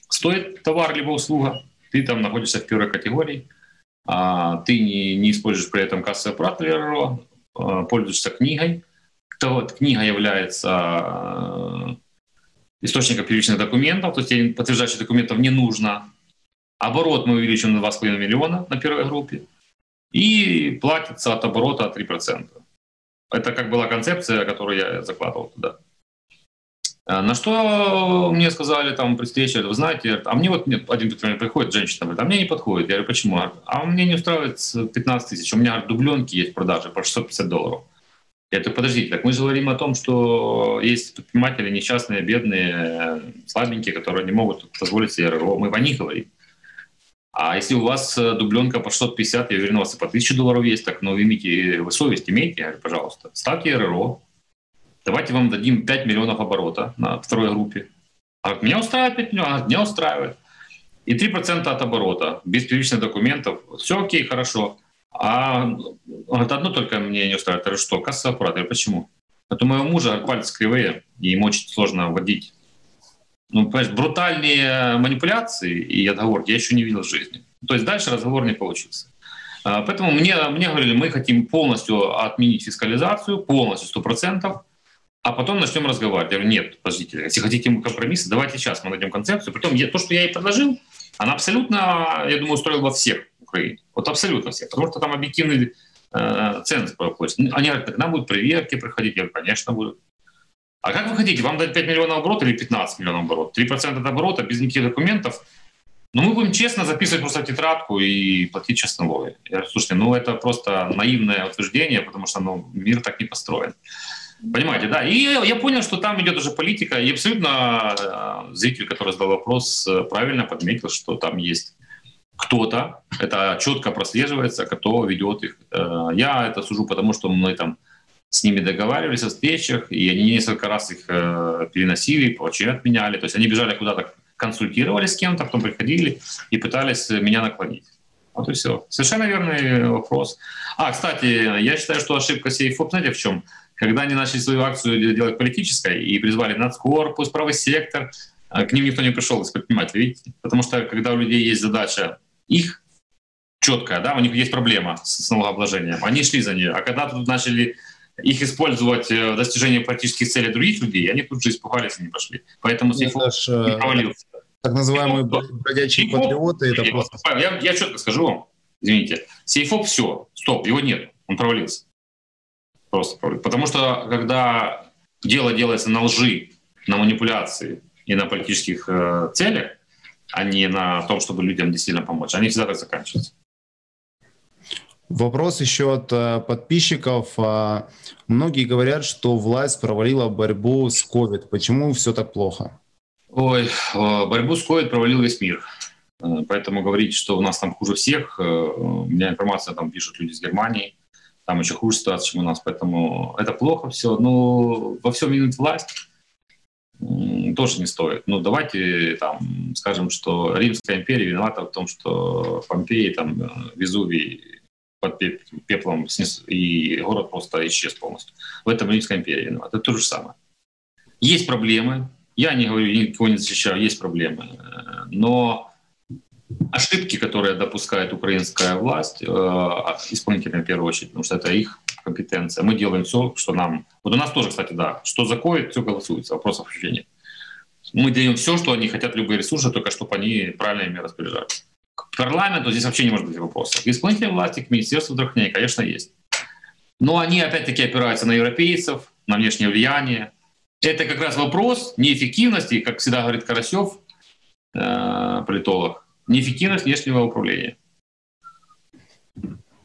стоит товар либо услуга, ты там находишься в первой категории, а, ты не, не используешь при этом кассовый аппарат РРО, а, пользуешься книгой. То вот книга является а, источником первичных документов, то есть подтверждающих документов не нужно. Оборот мы увеличим на 2,5 миллиона на первой группе. И платится от оборота 3%. Это как была концепция, которую я закладывал туда. Э, на что мне сказали там при встрече, вы знаете, а мне вот один предприниматель приходит, женщина говорит, а мне не подходит. Я говорю, почему? А мне не устраивает 15 тысяч, у меня дубленки есть в продаже по 650 долларов. Я говорю, подождите, так мы же говорим о том, что есть предприниматели несчастные, бедные, слабенькие, которые не могут позволить себе РРО. Мы о них говорим. А если у вас э, дубленка по 650, я уверен, у вас и по 1000 долларов есть, так ну, имейте, вы совесть имейте, я говорю, пожалуйста, ставьте РРО, давайте вам дадим 5 миллионов оборота на второй группе. А меня устраивает 5 миллионов, меня устраивает. И 3% от оборота, без первичных документов. Все окей, хорошо. А говорит, одно только мне не устраивает. Я говорю, что? Кассовый аппарат. Я почему? Это у моего мужа пальцы кривые, и ему очень сложно вводить. Ну, понимаешь, брутальные манипуляции и отговорки я еще не видел в жизни. То есть дальше разговор не получился. А, поэтому мне, мне говорили, мы хотим полностью отменить фискализацию, полностью, 100%, а потом начнем разговаривать. Я говорю, нет, подождите, если хотите компромиссы, давайте сейчас мы найдем концепцию. Притом я, то, что я ей предложил, она абсолютно, я думаю, устроила всех в Украине. Вот абсолютно всех. Потому что там объективный э, ценз проходит. Они говорят, тогда будут проверки проходить. Я говорю, конечно, будут. А как вы хотите, вам дать 5 миллионов оборота или 15 миллионов оборота? 3% от оборота без никаких документов. Но ну, мы будем честно записывать просто тетрадку и платить честно налоги. Я говорю, слушайте, ну это просто наивное утверждение, потому что ну, мир так не построен. Понимаете, да. И я понял, что там идет уже политика. И абсолютно э, зритель, который задал вопрос, э, правильно подметил, что там есть кто-то, это четко прослеживается, кто ведет их. Э, я это сужу, потому что мы там с ними договаривались о встречах, и они несколько раз их переносили, вообще отменяли. То есть они бежали куда-то, консультировались с кем-то, потом приходили и пытались меня наклонить. Вот и все. Совершенно верный вопрос. А, кстати, я считаю, что ошибка сейфов, знаете, в чем? Когда они начали свою акцию делать политической и призвали нацкорпус, правый сектор, а, к ним никто не пришел из предпринимателей, видите? Потому что когда у людей есть задача их четкая, да, у них есть проблема с налогообложением, они шли за нее. А когда тут начали их использовать в достижении политических целей других людей, они тут же испугались и не пошли. Поэтому Сейфов не э, провалился. Так называемые бродячие Сейфоп, патриоты, это просто... Я, я четко скажу вам, извините, Сейфоп все, стоп, его нет, он провалился. Просто Потому что когда дело делается на лжи, на манипуляции и на политических э, целях, а не на том, чтобы людям действительно помочь, они всегда так заканчиваются. Вопрос еще от э, подписчиков. А, многие говорят, что власть провалила борьбу с COVID. Почему все так плохо? Ой, борьбу с COVID провалил весь мир. Э, поэтому говорить, что у нас там хуже всех, э, у меня информация там пишут люди из Германии, там еще хуже ситуация, чем у нас, поэтому это плохо все. Но во всем винит власть тоже не стоит. Ну, давайте там скажем, что Римская империя виновата в том, что Помпеи, там, э, Везувий под пеплом снес, и город просто исчез полностью. В этом Римская империя виновата. Это то же самое. Есть проблемы. Я не говорю, никого не защищаю, есть проблемы. Но ошибки, которые допускает украинская власть, э, исполнительная в первую очередь, потому что это их компетенция. Мы делаем все, что нам... Вот у нас тоже, кстати, да, что закоет, все голосуется, вопросов вообще нет. Мы делаем все, что они хотят, любые ресурсы, только чтобы они правильно ими распоряжались. К парламенту здесь вообще не может быть вопросов. К исполнительной власти, к Министерству здравоохранения, конечно, есть. Но они опять-таки опираются на европейцев, на внешнее влияние. Это как раз вопрос неэффективности, как всегда говорит Карасев, э, политолог, неэффективность внешнего управления.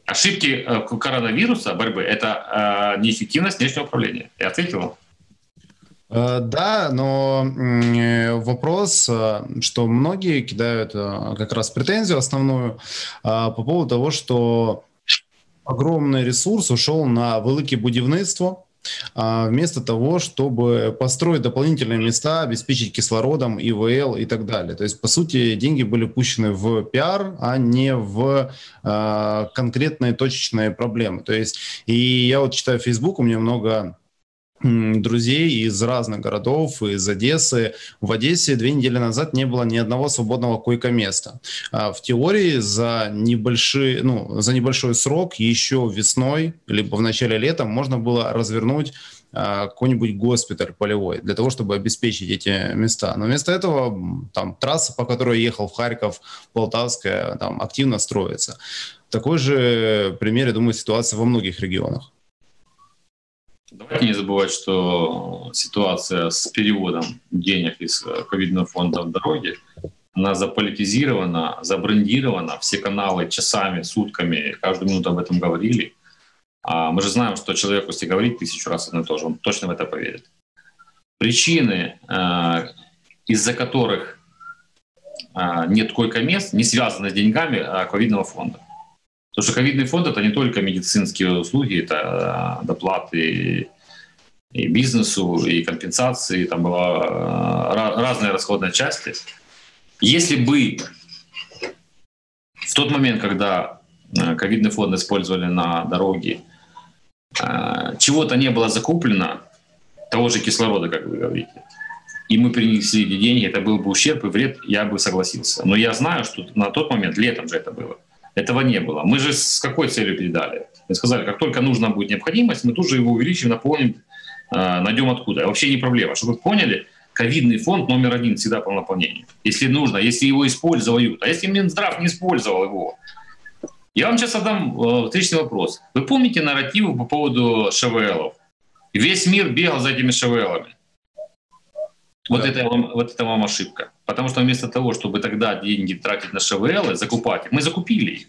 Ошибки э, коронавируса, борьбы, это э, неэффективность внешнего управления. Я ответил Э, да, но вопрос, что многие кидают как раз претензию основную по поводу того, что огромный ресурс ушел на великое будівництво, вместо того, чтобы построить дополнительные места, обеспечить кислородом, ИВЛ и так далее. То есть, по сути, деньги были пущены в пиар, а не в конкретные точечные проблемы. То есть, и я вот читаю Facebook, у меня много друзей из разных городов, из Одессы. В Одессе две недели назад не было ни одного свободного койко-места. А в теории за, небольшой, ну, за небольшой срок еще весной, либо в начале лета можно было развернуть а, какой-нибудь госпиталь полевой для того, чтобы обеспечить эти места. Но вместо этого там трасса, по которой ехал в Харьков, Полтавская, там активно строится. Такой же пример, я думаю, ситуация во многих регионах. Давайте не забывать, что ситуация с переводом денег из э, ковидного фонда в дороги, она заполитизирована, забрендирована, все каналы часами, сутками, каждую минуту об этом говорили. А мы же знаем, что человек, если говорит тысячу раз одно и то же, он точно в это поверит. Причины, э, из-за которых э, нет койко-мест, не связаны с деньгами ковидного фонда. Потому что ковидный фонд это не только медицинские услуги, это э, доплаты и бизнесу, и компенсации, там была э, разные расходные части. Если бы в тот момент, когда э, ковидный фонд использовали на дороге, чего-то не было закуплено, того же кислорода, как вы говорите, и мы принесли эти деньги, это был бы ущерб и вред, я бы согласился. Но я знаю, что на тот момент, летом же это было, этого не было. Мы же с какой целью передали? Мы сказали, как только нужна будет необходимость, мы тут же его увеличим, наполним, э, найдем откуда. А вообще не проблема. Чтобы вы поняли, ковидный фонд номер один всегда по наполнению. Если нужно, если его используют. А если Минздрав не использовал его? Я вам сейчас задам э, встречный вопрос. Вы помните нарративы по поводу ШВЛов? Весь мир бегал за этими ШВЛами. Вот, да. это, вот это вам ошибка. Потому что вместо того, чтобы тогда деньги тратить на ШВЛ, закупать, мы закупили их,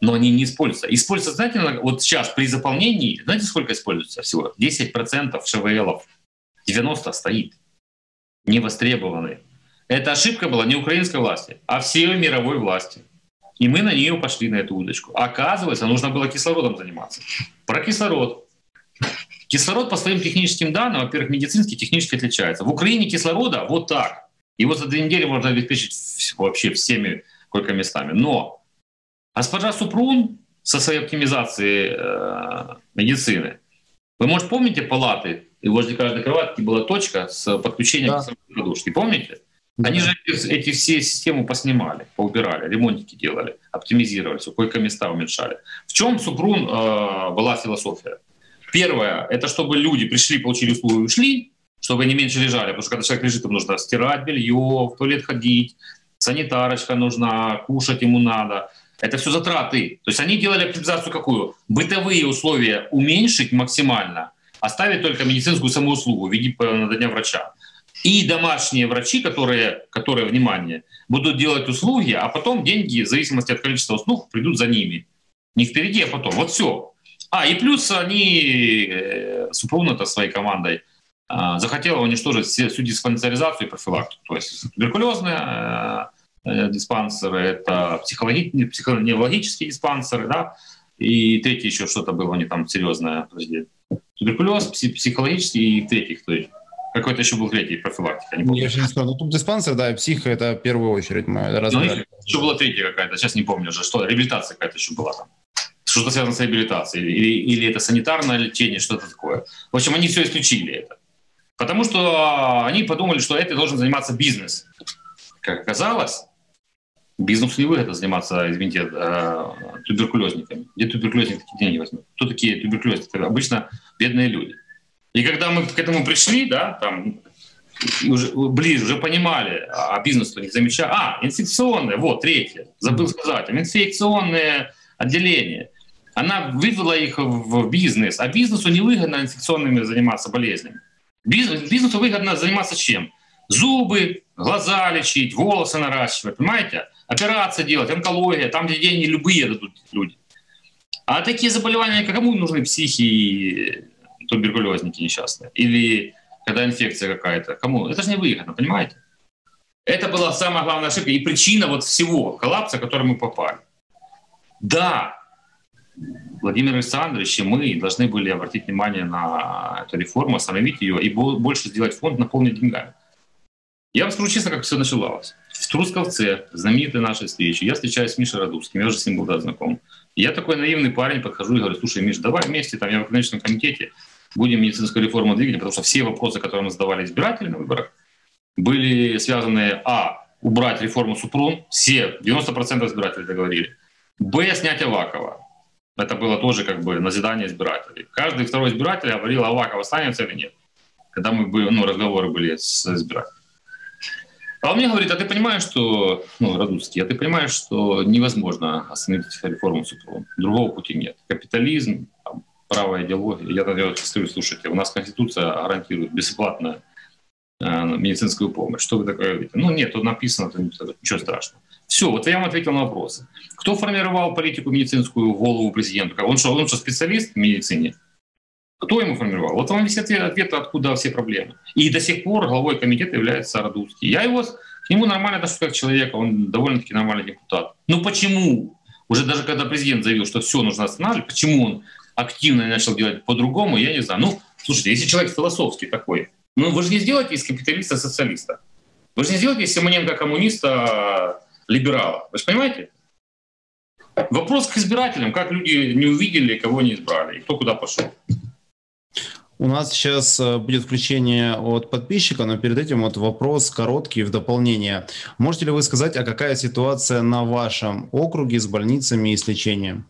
но они не используются. Используются, знаете, вот сейчас при заполнении, знаете, сколько используется всего? 10% ШВЛов, 90 стоит, не востребованы. Эта ошибка была не украинской власти, а всей мировой власти. И мы на нее пошли, на эту удочку. Оказывается, нужно было кислородом заниматься. Про кислород. Кислород по своим техническим данным, во-первых, медицинский технически отличается. В Украине кислорода вот так. Его за две недели можно обеспечить вообще всеми сколько местами. Но госпожа Супрун со своей оптимизацией э, медицины, вы, может, помните палаты, и возле каждой кроватки была точка с подключением да. к подушки, помните? Да. Они же эти, эти все системы поснимали, поубирали, ремонтики делали, оптимизировали, все, койко-места уменьшали. В чем Супрун э, была философия? Первое, это чтобы люди пришли, получили услугу и ушли, чтобы они меньше лежали, потому что когда человек лежит, ему нужно стирать белье, в туалет ходить, санитарочка нужна, кушать ему надо. Это все затраты. То есть они делали оптимизацию какую? Бытовые условия уменьшить максимально, оставить только медицинскую самоуслугу в виде надания врача. И домашние врачи, которые, которые, внимание, будут делать услуги, а потом деньги, в зависимости от количества услуг, придут за ними. Не впереди, а потом. Вот все. А, и плюс они, э, Супрун то своей командой, э, захотела уничтожить все, всю диспансеризацию и профилактику. То есть туберкулезные э, э, диспансеры, это психологи- психоневрологические диспансеры, да, и третий еще что-то было не там серьезное. Подожди. Туберкулез, пси- психологический и третий, кто какой-то еще был третий профилактика. Не помню. Я не. Ну, тут диспансер, да, и психо, это в первую очередь мы разбирали. Ну, еще была третья какая-то, сейчас не помню уже, что, реабилитация какая-то еще была там что-то связано с реабилитацией, или, или это санитарное лечение, что-то такое. В общем, они все исключили это. Потому что они подумали, что это должен заниматься бизнес. Как оказалось, бизнесу не выгодно заниматься, извините, э, туберкулезниками. Где туберкулезник такие деньги возьмет? Кто такие туберкулезники? Обычно бедные люди. И когда мы к этому пришли, да, там уже ближе, уже понимали, а бизнес-то не замечал. А, инфекционные, вот, третье, забыл сказать, инфекционные отделения. Она вывела их в бизнес, а бизнесу невыгодно инфекционными заниматься болезнями. Бизнесу выгодно заниматься чем? Зубы, глаза лечить, волосы наращивать, понимаете? Операции делать, онкология, там, где деньги любые дадут люди. А такие заболевания, кому нужны психи и туберкулезники несчастные? Или когда инфекция какая-то? Кому? Это же не выгодно, понимаете? Это была самая главная ошибка и причина вот всего коллапса, в который мы попали. Да, Владимир Александрович и мы должны были обратить внимание на эту реформу, остановить ее и больше сделать фонд, наполнить деньгами. Я вам скажу честно, как все началось. В Трусковце, знаменитой нашей встречи, я встречаюсь с Мишей Радовским, я уже с ним был да, знаком. я такой наивный парень подхожу и говорю, слушай, Миш, давай вместе, там я в экономическом комитете, будем медицинскую реформу двигать, потому что все вопросы, которые мы задавали избиратели на выборах, были связаны, а, убрать реформу Супрун, все, 90% избирателей договорили, б, снять Авакова, это было тоже как бы назидание избирателей. Каждый второй избиратель говорил, Аваков останется или нет. Когда мы были, ну, разговоры были с избирателями. А он мне говорит, а ты понимаешь, что, ну, Радуцкий, а ты понимаешь, что невозможно остановить реформу Супрун. Другого пути нет. Капитализм, там, правая идеология. Я тогда говорю, слушайте, у нас Конституция гарантирует бесплатную э, медицинскую помощь. Что вы такое говорите? Ну, нет, тут написано, ничего страшного. Все, вот я вам ответил на вопросы. Кто формировал политику медицинскую в голову президенту? Он что, он что, специалист в медицине? Кто ему формировал? Вот вам весь ответ, ответ, откуда все проблемы. И до сих пор главой комитета является Радуцкий. Я его, к нему нормально отношусь как человека, он довольно-таки нормальный депутат. Ну почему? Уже даже когда президент заявил, что все нужно останавливать, почему он активно начал делать по-другому, я не знаю. Ну, слушайте, если человек философский такой, ну вы же не сделаете из капиталиста социалиста. Вы же не сделаете из Симоненко коммуниста либерала. Вы же понимаете? Вопрос к избирателям, как люди не увидели, кого не избрали, и кто куда пошел. У нас сейчас э, будет включение от подписчика, но перед этим вот вопрос короткий в дополнение. Можете ли вы сказать, а какая ситуация на вашем округе с больницами и с лечением?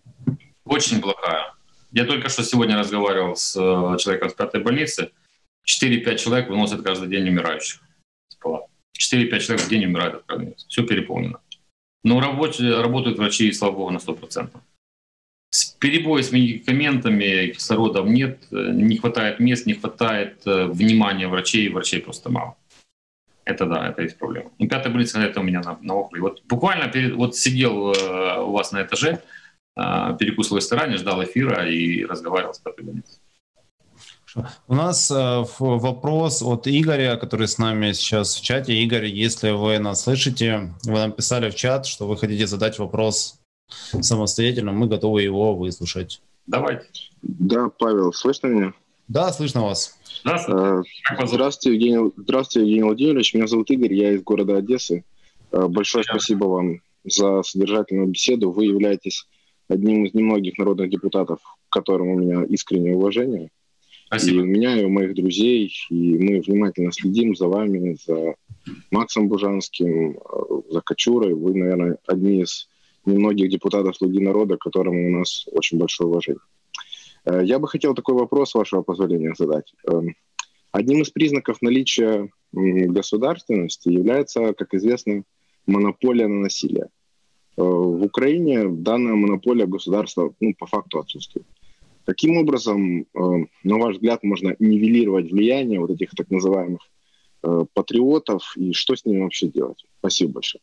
Очень плохая. Я только что сегодня разговаривал с э, человеком с пятой больницы. 4-5 человек выносят каждый день умирающих. 4-5 человек в день умирают от коронавируса. Все переполнено. Но работают, работают врачи, слава богу, на 100%. Перебои с медикаментами, кислородом нет, не хватает мест, не хватает э, внимания врачей, врачей просто мало. Это да, это есть проблема. И пятая больница это у меня на, на округе. Вот буквально перед, вот сидел э, у вас на этаже, э, перекусывал в ресторане, ждал эфира и разговаривал с пятой больницей. У нас э, вопрос от Игоря, который с нами сейчас в чате. Игорь, если вы нас слышите, вы нам писали в чат, что вы хотите задать вопрос самостоятельно, мы готовы его выслушать. Давайте. Да, Павел, слышно меня? Да, слышно вас. Здравствуйте. Э, здравствуйте, Евгений, здравствуйте, Евгений Владимирович. Меня зовут Игорь, я из города Одессы. Э, большое Привет. спасибо вам за содержательную беседу. Вы являетесь одним из немногих народных депутатов, к которым у меня искреннее уважение. Спасибо. И меня, и у моих друзей, и мы внимательно следим за вами, за Максом Бужанским, э, за Кочурой. Вы, наверное, одни из немногих депутатов «Слуги народа», к которым у нас очень большое уважение. Э, я бы хотел такой вопрос, вашего позволения, задать. Эм, одним из признаков наличия государственности является, как известно, монополия на насилие. Э, в Украине данная монополия государства ну, по факту отсутствует. Каким образом, э, на ваш взгляд, можно нивелировать влияние вот этих так называемых э, патриотов и что с ними вообще делать? Спасибо большое.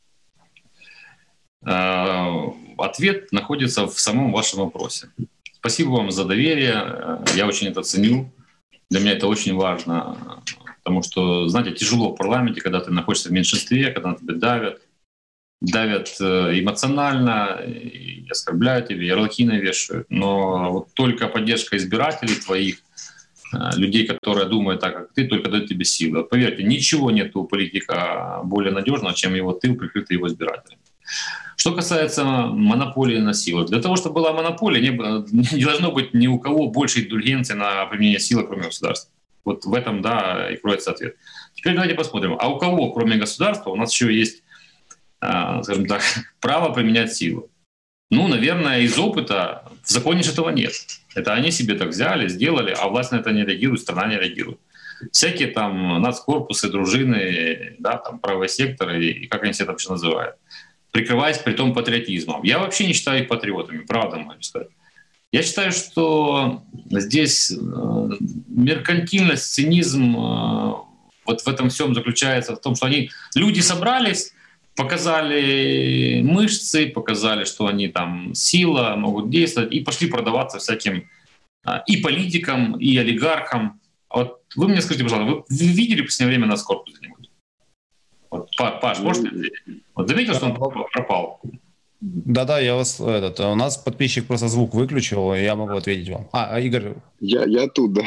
Э, ответ находится в самом вашем вопросе. Спасибо вам за доверие. Я очень это ценю. Для меня это очень важно, потому что, знаете, тяжело в парламенте, когда ты находишься в меньшинстве, когда на тебя давят, давят э, эмоционально, и оскорбляют тебя, ярлыки навешивают. Но вот только поддержка избирателей твоих, э, людей, которые думают так, как ты, только дает тебе силы. Поверьте, ничего нет у политика более надежного, чем его тыл, прикрытый его избирателями. Что касается монополии на силу. Для того, чтобы была монополия, не, не должно быть ни у кого больше индульгенции на применение силы, кроме государства. Вот в этом, да, и кроется ответ. Теперь давайте посмотрим, а у кого, кроме государства, у нас еще есть скажем так, право применять силу. Ну, наверное, из опыта в законе же этого нет. Это они себе так взяли, сделали, а власть на это не реагирует, страна не реагирует. всякие там нацкорпусы, дружины, да, там правые секторы, и как они себя вообще называют, прикрываясь при том патриотизмом. Я вообще не считаю их патриотами, правда могу сказать. Я считаю, что здесь э, меркантильность, цинизм э, вот в этом всем заключается в том, что они, люди собрались, показали мышцы, показали, что они там сила, могут действовать, и пошли продаваться всяким а, и политикам, и олигархам. Вот вы мне скажите, пожалуйста, вы видели в последнее время нас корпус где-нибудь? Вот, Паш, можете? Вот заметил, что он пропал? Да-да, я вас этот. У нас подписчик просто звук выключил, я могу ответить вам. А, а Игорь. Я, я тут, да.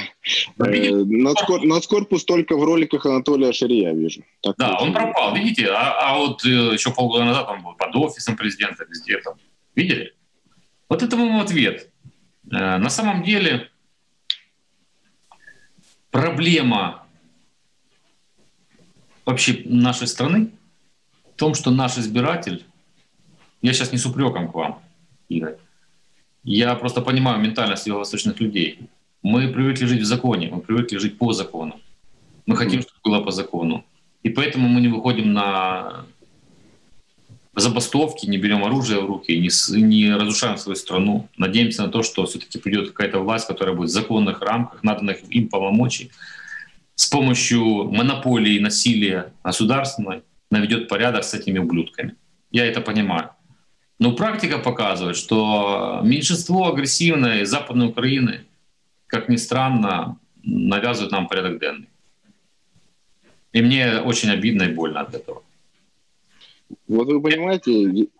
Э, нацкор, нацкорпус только в роликах Анатолия Шария вижу. Так да, он пропал, видите? А, а вот э, еще полгода назад он был под офисом президента, везде там. Видели? Вот это мой ответ. Э, на самом деле проблема вообще нашей страны в том, что наш избиратель я сейчас не с упреком к вам, Игорь. Я просто понимаю ментальность юго-восточных людей. Мы привыкли жить в законе, мы привыкли жить по закону. Мы хотим, чтобы было по закону. И поэтому мы не выходим на забастовки, не берем оружие в руки, не, не разрушаем свою страну. Надеемся на то, что все-таки придет какая-то власть, которая будет в законных рамках, наданных им полномочий, с помощью монополии насилия государственной наведет порядок с этими ублюдками. Я это понимаю. Но практика показывает, что меньшинство агрессивной Западной Украины, как ни странно, навязывает нам порядок денный. И мне очень обидно и больно от этого. Вот вы понимаете,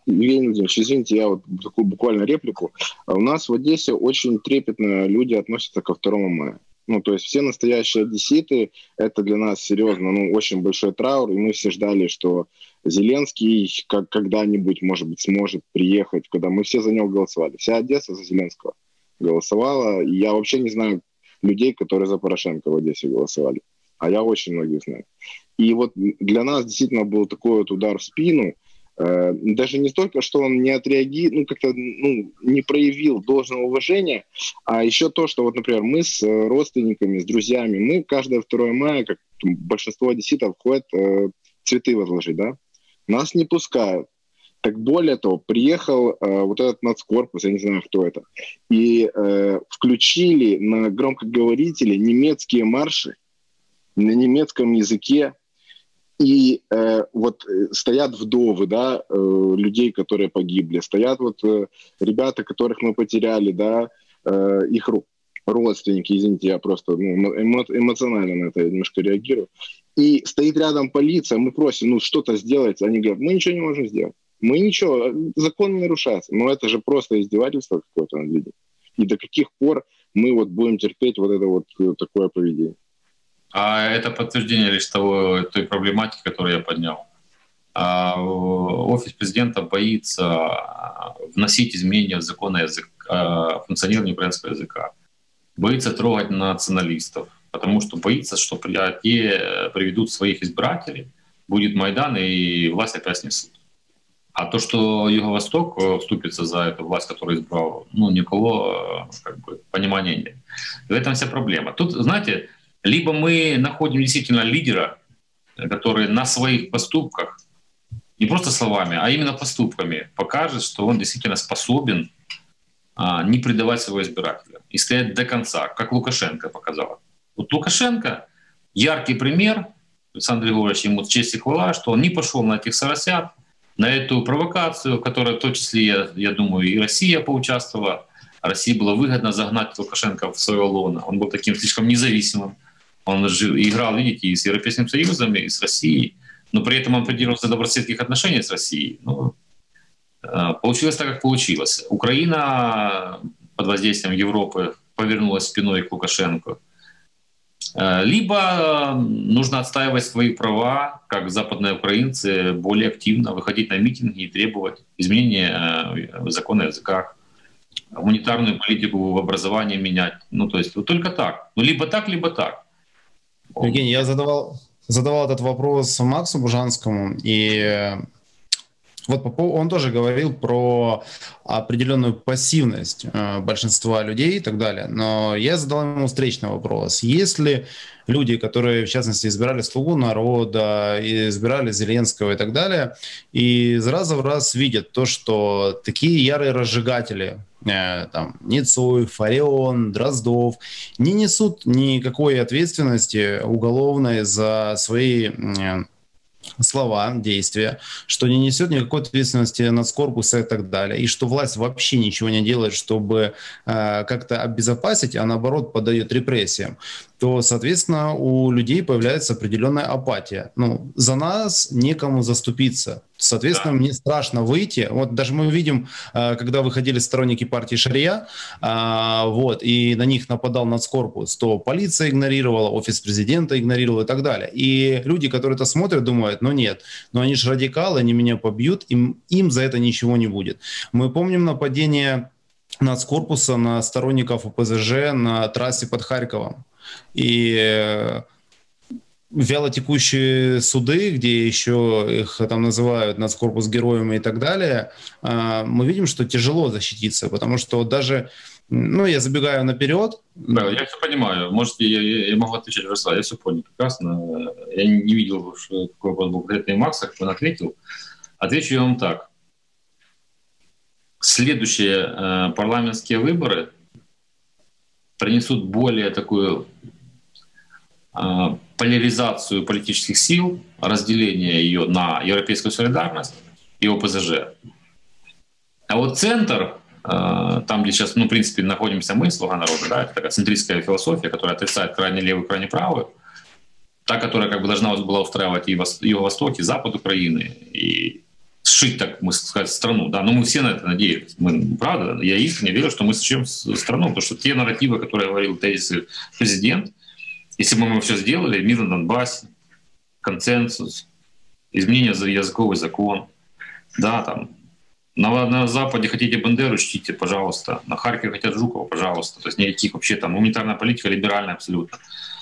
Евгений Владимирович, извините, я вот такую буквально реплику. А у нас в Одессе очень трепетно люди относятся ко 2 мая. Ну, то есть все настоящие одесситы, это для нас серьезно, ну, очень большой траур, и мы все ждали, что Зеленский как, когда-нибудь, может быть, сможет приехать, когда мы все за него голосовали. Вся Одесса за Зеленского голосовала, и я вообще не знаю людей, которые за Порошенко в Одессе голосовали, а я очень многих знаю. И вот для нас действительно был такой вот удар в спину – даже не столько, что он не отреагировал, ну, как-то ну, не проявил должного уважения, а еще то, что вот, например, мы с э, родственниками, с друзьями, мы каждое 2 мая, как большинство одесситов, ходят э, цветы возложить, да, нас не пускают. Так более того, приехал э, вот этот нацкорпус, я не знаю, кто это, и э, включили на громкоговорители немецкие марши на немецком языке, и э, вот э, стоят вдовы, да, э, людей, которые погибли, стоят вот э, ребята, которых мы потеряли, да, э, их родственники, извините, я просто ну, эмо эмоционально на это немножко реагирую. И стоит рядом полиция, мы просим, ну что-то сделать, они говорят, мы ничего не можем сделать. Мы ничего, закон не нарушается. Но это же просто издевательство какое-то над людьми. И до каких пор мы вот будем терпеть вот это вот э, такое поведение? А это подтверждение лишь того, той проблематики, которую я поднял. А офис президента боится вносить изменения в закон язык, функционирование украинского языка. Боится трогать националистов, потому что боится, что те приведут своих избирателей, будет Майдан и власть опять снесут. А то, что Юго-Восток э, вступится за эту власть, которую избрал, ну, никого э, как бы, понимания нет. В этом вся проблема. Тут, знаете, либо мы находим действительно лидера, который на своих поступках, не просто словами, а именно поступками покажет, что он действительно способен а, не предавать своего избирателя и стоять до конца, как Лукашенко показал. Вот Лукашенко яркий пример, Александр Григорьевич ему честь и хвала, что он не пошел на этих соросят, на эту провокацию, в которой в том числе, я, я думаю, и Россия поучаствовала. России было выгодно загнать Лукашенко в свое лоно. Он был таким слишком независимым, он же играл, видите, и с Европейским Союзом, и с Россией, но при этом он придерживался добрососедских отношений с Россией. Ну, э, получилось так, как получилось. Украина под воздействием Европы повернулась спиной к Лукашенко. Э, либо нужно отстаивать свои права, как западные украинцы, более активно выходить на митинги и требовать изменения э, закона о языках, гуманитарную политику в образовании менять. Ну, то есть вот только так. Ну, либо так, либо так. Евгений, я задавал, задавал этот вопрос Максу Бужанскому, и Вот он тоже говорил про определенную пассивность э, большинства людей и так далее. Но я задал ему встречный вопрос. Если люди, которые, в частности, избирали «Слугу народа», избирали Зеленского и так далее, и из раза в раз видят то, что такие ярые разжигатели, э, там, Ницуй, Фарион, Дроздов, не несут никакой ответственности уголовной за свои слова, действия, что не несет никакой ответственности над корпуса и так далее, и что власть вообще ничего не делает, чтобы э, как-то обезопасить, а наоборот подает репрессиям, то, соответственно, у людей появляется определенная апатия. Ну, за нас некому заступиться. Соответственно, да. мне страшно выйти. Вот даже мы видим, э, когда выходили сторонники партии Шария, э, вот, и на них нападал нацкорпус, то полиция игнорировала, офис президента игнорировал и так далее. И люди, которые это смотрят, думают, ну нет, но они же радикалы, они меня побьют, им, им за это ничего не будет. Мы помним нападение нацкорпуса на сторонников ОПЗЖ на трассе под Харьковом. И э, вялотекущие суды, где еще их там называют нацкорпус героями и так далее, э, мы видим, что тяжело защититься, потому что даже ну, я забегаю наперед. Да, я все понимаю. Может, я, я, могу отвечать в Я все понял прекрасно. Я не, видел, что какой вопрос был конкретный Макса, как он ответил. Отвечу я вам так. Следующие э, парламентские выборы принесут более такую э, поляризацию политических сил, разделение ее на европейскую солидарность и ОПЗЖ. А вот центр, э, там, где сейчас, ну, в принципе, находимся мы, слуга народа, да, это такая центристская философия, которая отрицает крайне левую, крайне правую, та, которая как бы должна была устраивать и Юго-Восток, и Запад Украины, и сшить, так мы сказать, страну. Да? Но мы все на это надеялись. Мы, правда, я искренне верю, что мы сшьем страну, потому что те нарративы, которые говорил тезисы президент, если бы мы все сделали, мир на Донбассе, консенсус, изменение языковый закон, да, там, на, на Западе хотите Бандеру, чтите, пожалуйста. На Харькове хотят Жукова, пожалуйста. То есть никаких вообще там гуманитарная политика либеральная абсолютно.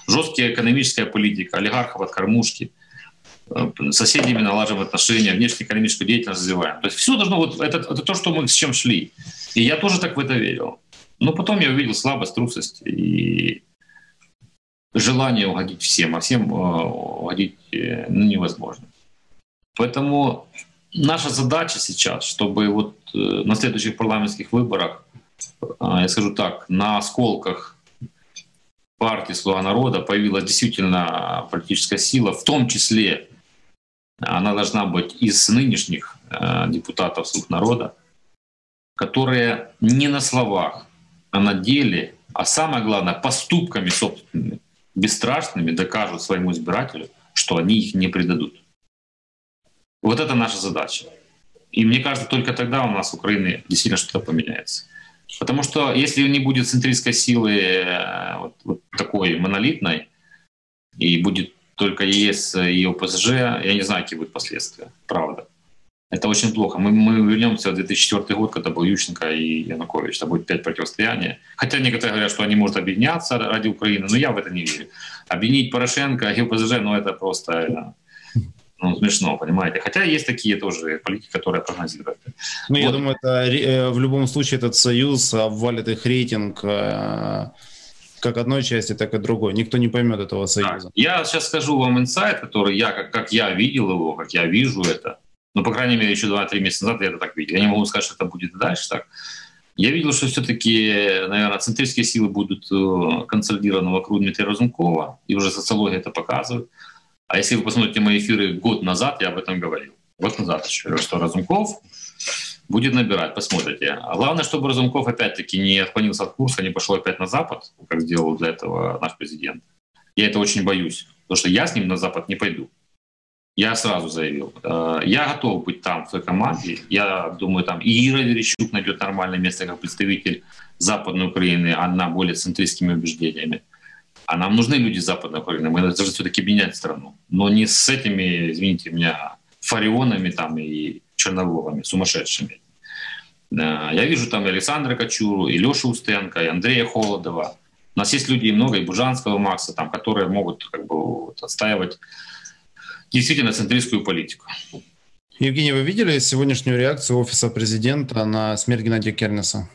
Жесткая экономическая политика, олигархов от кормушки – соседями налаживаем отношения, внешнеэкономическую деятельность развиваем. То есть все должно, вот это, это то, что мы с чем шли. И я тоже так в это верил. Но потом я увидел слабость, трусость и желание угодить всем, а всем э, угодить э, ну, невозможно. Поэтому наша задача сейчас, чтобы вот на следующих парламентских выборах, я скажу так, на осколках партии «Слуга народа» появилась действительно политическая сила, в том числе она должна быть из нынешних э, депутатов «Слуг народа», которые не на словах, а на деле, а самое главное, поступками собственными, бесстрашными докажут своему избирателю, что они их не предадут. Вот это наша задача. И мне кажется, только тогда у нас в Украине действительно что-то поменяется. Потому что если не будет центристской силы э, вот, вот такой монолитной, и будет только ЕС и ОПСЖ, я не знаю, какие будут последствия, правда. Это очень плохо. Мы, мы вернемся в 2004 год, когда был Ющенко и Янукович. Это будет пять противостояний. Хотя некоторые говорят, что они могут объединяться ради Украины, но я в это не верю. Объединить Порошенко и ОПСЖ, ну это просто ну, смешно, понимаете. Хотя есть такие тоже политики, которые прогнозируют. Ну, вот. я думаю, это э, в любом случае этот союз обвалит их рейтинг э, как одной части, так и другой. Никто не поймет этого союза. Так, я сейчас скажу вам инсайт, который я, как, как я видел его, как я вижу это. Ну, по крайней мере, еще 2-3 месяца назад я это так видел. Я не могу сказать, что это будет дальше так. Я видел, что все-таки, наверное, центристские силы будут э, консолидированы вокруг Дмитрия Разумкова, и уже социология это показывает. А если вы посмотрите мои эфиры год назад, я об этом говорил. Год назад еще, что Разумков будет набирать, посмотрите. А главное, чтобы Разумков опять-таки не отклонился от курса, не пошел опять на Запад, как сделал для этого наш президент. Я это очень боюсь, потому что я с ним на Запад не пойду. Я сразу заявил, э, я готов быть там, в той команде. Я думаю, там и Ира Верещук найдет нормальное место как представитель Западной Украины, она более центристскими убеждениями. А нам нужны люди Западной Украины. Мы должны все-таки менять страну. Но не с этими, извините меня, фарионами там и черноволами, сумасшедшими. Э, я вижу там и Александра Кочуру, и Лешу Устенко, и Андрея Холодова. У нас есть люди много, и Бужанского Макса, там, которые могут как бы, вот, отстаивать действительно центристскую политику. Евгений, вы видели сегодняшнюю реакцию Офиса президента на смерть Геннадия Кернеса?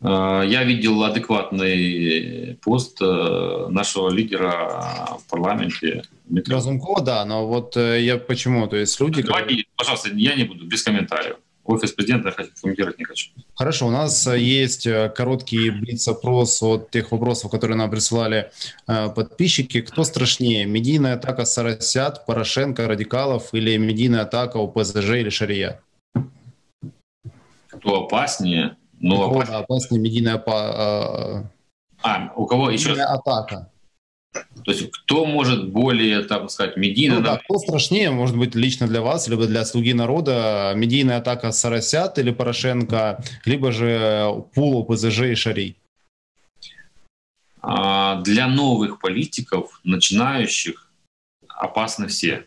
А, я видел адекватный пост э, нашего лидера в парламенте. Разумкова, да, но вот э, я почему, то есть люди... Давайте, которые... пожалуйста, я не буду, без комментариев. Офис президента я комментировать не хочу. Хорошо, у нас э, есть короткий блиц-опрос от тех вопросов, которые нам присылали подписчики. Кто страшнее, медийная атака Сарасят, Порошенко, Радикалов или медийная атака у ПЗЖ или Шария? Кто опаснее? Но у кого да, опаснее медийная а, а, у кого еще атака? То есть кто может более, так сказать, медийно... Ну, да, кто страшнее, может быть, лично для вас, либо для «Слуги народа», медийная атака Сарасят или Порошенко, либо же пул ПЗЖ и Шарий? А, для новых политиков, начинающих, опасны все.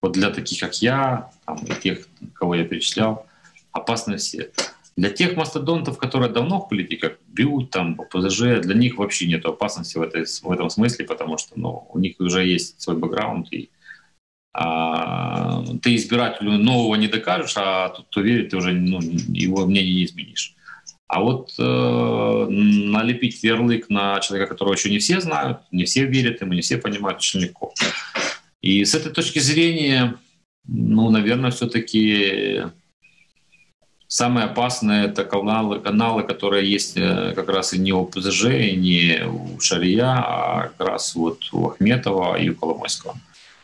Вот для таких, как я, там, и тех, кого я перечислял, опасны все. Для тех мастодонтов, которые давно в политиках, бьют там ПЗЖ, для них вообще нет опасности в, этой, в этом смысле, потому что ну, у них уже есть свой бэкграунд, и а, ты избирателю нового не докажешь, а тот, кто верит, ты уже ну, его мнение не изменишь. А вот э, налепить ярлык на человека, которого еще не все знают, не все верят ему, не все понимают, очень легко. И с этой точки зрения, ну, наверное, все-таки Самые опасные это каналы, каналы, которые есть э, как раз и не у ПЗЖ, и не у Шария, а как раз вот у Ахметова и у Коломойского.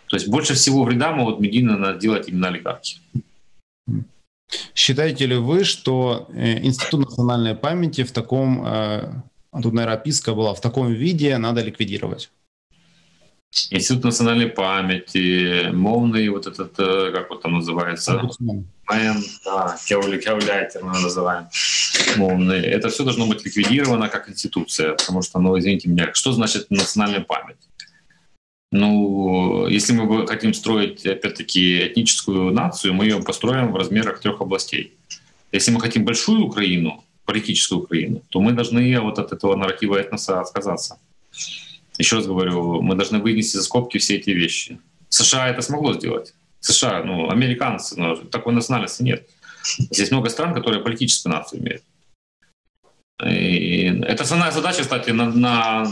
То есть больше всего вреда могут медийно делать именно олигархи. Считаете ли вы, что э, Институт национальной памяти в таком, э, тут, наверное, описка была, в таком виде надо ликвидировать? Институт национальной памяти, мовный вот этот, как вот там называется? Мэн, да, кевляйтер мы называем. Мовный. Это все должно быть ликвидировано как институция, потому что, ну, извините меня, что значит национальная память? Ну, если мы хотим строить, опять-таки, этническую нацию, мы ее построим в размерах трех областей. Если мы хотим большую Украину, политическую Украину, то мы должны вот от этого нарратива этноса отказаться. Еще раз говорю, мы должны вынести за скобки все эти вещи. США это смогло сделать. США, ну, американцы, но такой национальности нет. Здесь много стран, которые политическую нацию имеют. И это основная задача, кстати, на, на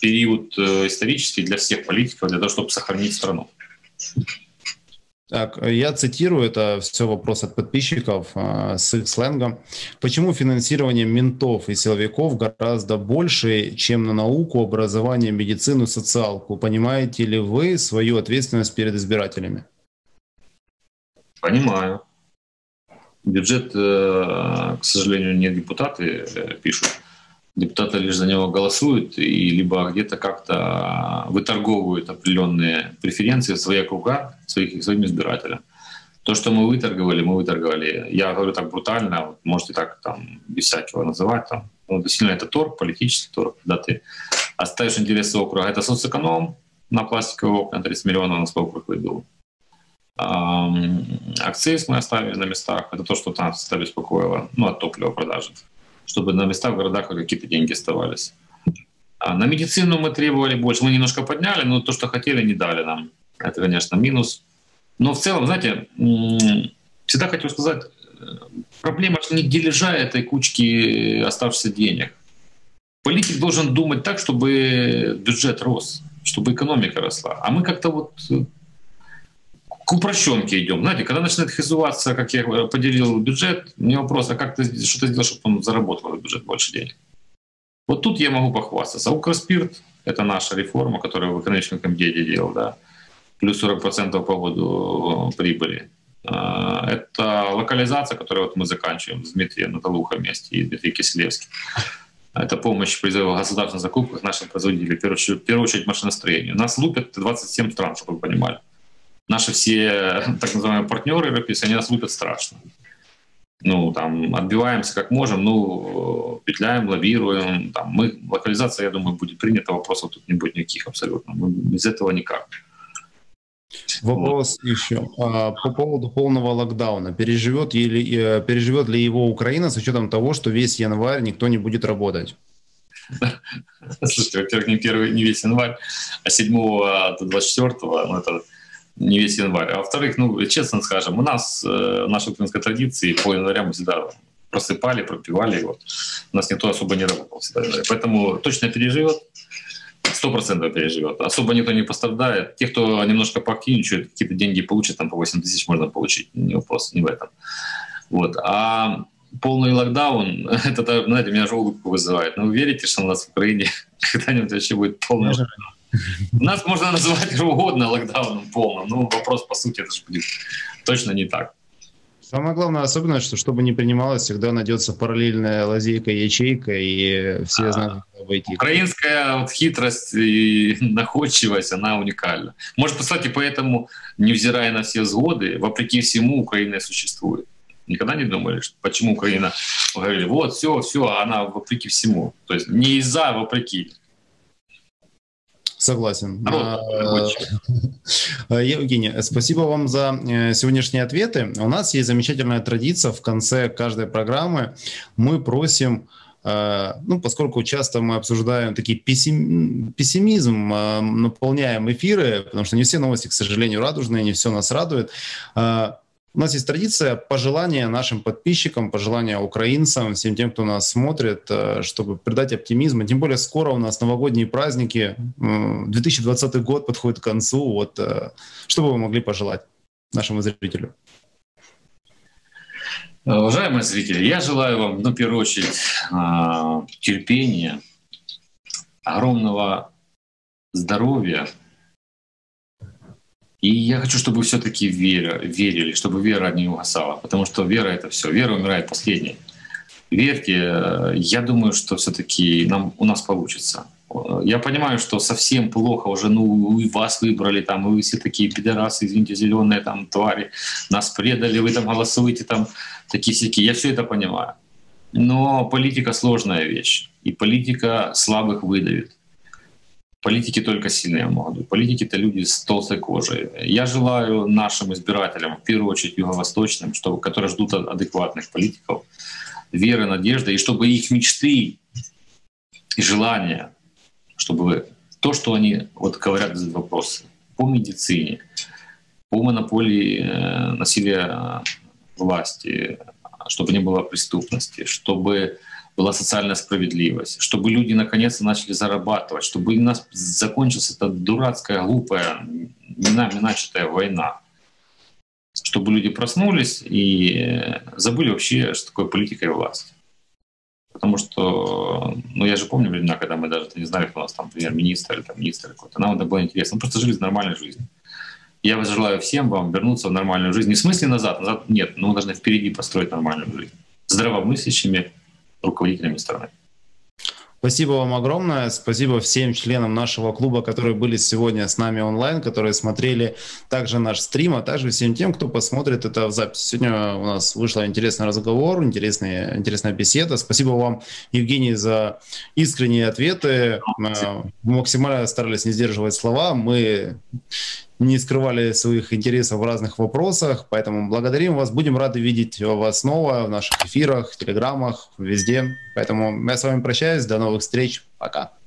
период э, исторический для всех политиков, для того, чтобы сохранить страну. Так, я цитирую, это все вопрос от подписчиков э, с их сленгом. Почему финансирование ментов и силовиков гораздо больше, чем на науку, образование, медицину, социалку? Понимаете ли вы свою ответственность перед избирателями? Понимаю. Бюджет, э, к сожалению, не депутаты э, пишут. Депутаты лишь за него голосуют и либо где-то как-то выторговывают определенные преференции в свои круга своих, своим избирателям. То, что мы выторговали, мы выторговали. Я говорю так брутально, вот можете так там без всякого называть. Там. Ну, сильно это торг, политический торг, когда ты оставишь интересы округа. Это соцэконом на пластиковые окна, 30 миллионов на свой округ выбил. Акциз мы оставили на местах. Это то, что нас всегда беспокоило, ну, от топлива продажи. Чтобы на местах в городах какие-то деньги оставались. А на медицину мы требовали больше. Мы немножко подняли, но то, что хотели, не дали нам. Это, конечно, минус. Но в целом, знаете, всегда хочу сказать, э, проблема не дележа этой кучки оставшихся денег. Политик должен думать так, чтобы бюджет рос, чтобы экономика росла. А мы как-то вот э, к упрощенке идем. Знаете, когда начинает хизуваться, как я поделил бюджет, мне вопрос, а как ты что ты сделал, чтобы он заработал в бюджет больше денег? Вот тут я могу похвастаться. Укрспирт — это наша реформа, которую в экономическом комитете делал, да, плюс 40% по году прибыли. А, это локализация, которую вот мы заканчиваем с Дмитрием Наталуха вместе и Дмитрием Киселевским. Это помощь при государственных закупках нашим производителям, в первую очередь машиностроению. Нас лупят 27 стран, чтобы вы понимали наши все так называемые партнеры европейские, они нас лупят страшно. Ну, там, отбиваемся как можем, ну, петляем, лавируем. Там, мы, локализация, я думаю, будет принята, вопросов тут не будет никаких абсолютно. Мы без этого никак. Вопрос вот. еще. А, по поводу полного локдауна. Переживет, ли, э, переживет ли его Украина с учетом того, что весь январь никто не будет работать? Слушайте, во-первых, не, первый, не весь январь, а 7 до 24, ну, это не весь январь. А во-вторых, ну, честно скажем, у нас э, наша украинская традиция, по января мы всегда просыпали, пропивали. Вот. У нас никто особо не работал всегда. Поэтому точно переживет, сто процентов переживет. Особо никто не пострадает. Те, кто немножко поактивничают, какие-то деньги получат, там по 8 тысяч можно получить. Не вопрос, не в этом. Вот. А полный локдаун, это, знаете, меня же улыбку вызывает. Но вы верите, что у нас в Украине когда-нибудь вообще будет полный локдаун? Нас можно называть как угодно локдауном полным, но вопрос, по сути, это же будет точно не так. Самое главное особенность, что чтобы не принималось, всегда найдется параллельная лазейка, ячейка, и все а, знают, как обойти. Украинская вот хитрость и находчивость, она уникальна. Может, кстати, поэтому, невзирая на все сгоды, вопреки всему Украина существует. Никогда не думали, что почему Украина говорили, вот, все, все, а она вопреки всему. То есть не из-за, а вопреки. Согласен. А, э, Евгений, спасибо вам за э, сегодняшние ответы. У нас есть замечательная традиция в конце каждой программы. Мы просим э, ну, поскольку часто мы обсуждаем такие пессим, пессимизм, наполняем эфиры, потому что не все новости, к сожалению, радужные, не все нас радует. У нас есть традиция пожелания нашим подписчикам, пожелания украинцам, всем тем, кто нас смотрит, э, чтобы придать оптимизм. Тем более скоро у нас новогодние праздники, 2020 год подходит к концу. Вот э, что бы вы могли пожелать нашему зрителю? Уважаемые зрители, я желаю вам, ну, в первую очередь, терпения, огромного здоровья, и я хочу, чтобы все-таки вера, верили, чтобы вера не угасала, потому что вера — это все. Вера умирает последней. Верьте, я думаю, что все-таки нам, у нас получится. Я понимаю, что совсем плохо уже, ну, и вас выбрали, там, и вы все такие пидорасы, извините, зеленые там твари, нас предали, вы там голосуете, там, такие всякие. Я все это понимаю. Но политика сложная вещь, и политика слабых выдавит. Политики только сильные могут. Политики — это люди с толстой кожей. Я желаю нашим избирателям, в первую очередь юго-восточным, чтобы, которые ждут адекватных политиков, веры, надежды, и чтобы их мечты и желания, чтобы то, что они вот говорят этот вопрос по медицине, по монополии э, насилия власти, чтобы не было преступности, чтобы была социальная справедливость, чтобы люди наконец-то начали зарабатывать, чтобы у нас закончилась эта дурацкая, глупая, не нами начатая война, чтобы люди проснулись и забыли вообще, что такое политика и власть. Потому что, ну я же помню времена, когда мы даже не знали, кто у нас там премьер-министр или там министр какой-то. Нам это было интересно. Мы просто жили в нормальной жизни. Я желаю всем вам вернуться в нормальную жизнь. Не в смысле назад, назад нет, но мы должны впереди построить нормальную жизнь. Здравомыслящими, руководителями страны. Спасибо вам огромное. Спасибо всем членам нашего клуба, которые были сегодня с нами онлайн, которые смотрели также наш стрим, а также всем тем, кто посмотрит это в записи. Сегодня у нас вышел интересный разговор, интересная, интересная беседа. Спасибо вам, Евгений, за искренние ответы. Мы максимально старались не сдерживать слова. Мы не скрывали своих интересов в разных вопросах, поэтому благодарим вас, будем рады видеть вас снова в наших эфирах, телеграммах, везде. Поэтому я с вами прощаюсь, до новых встреч, пока.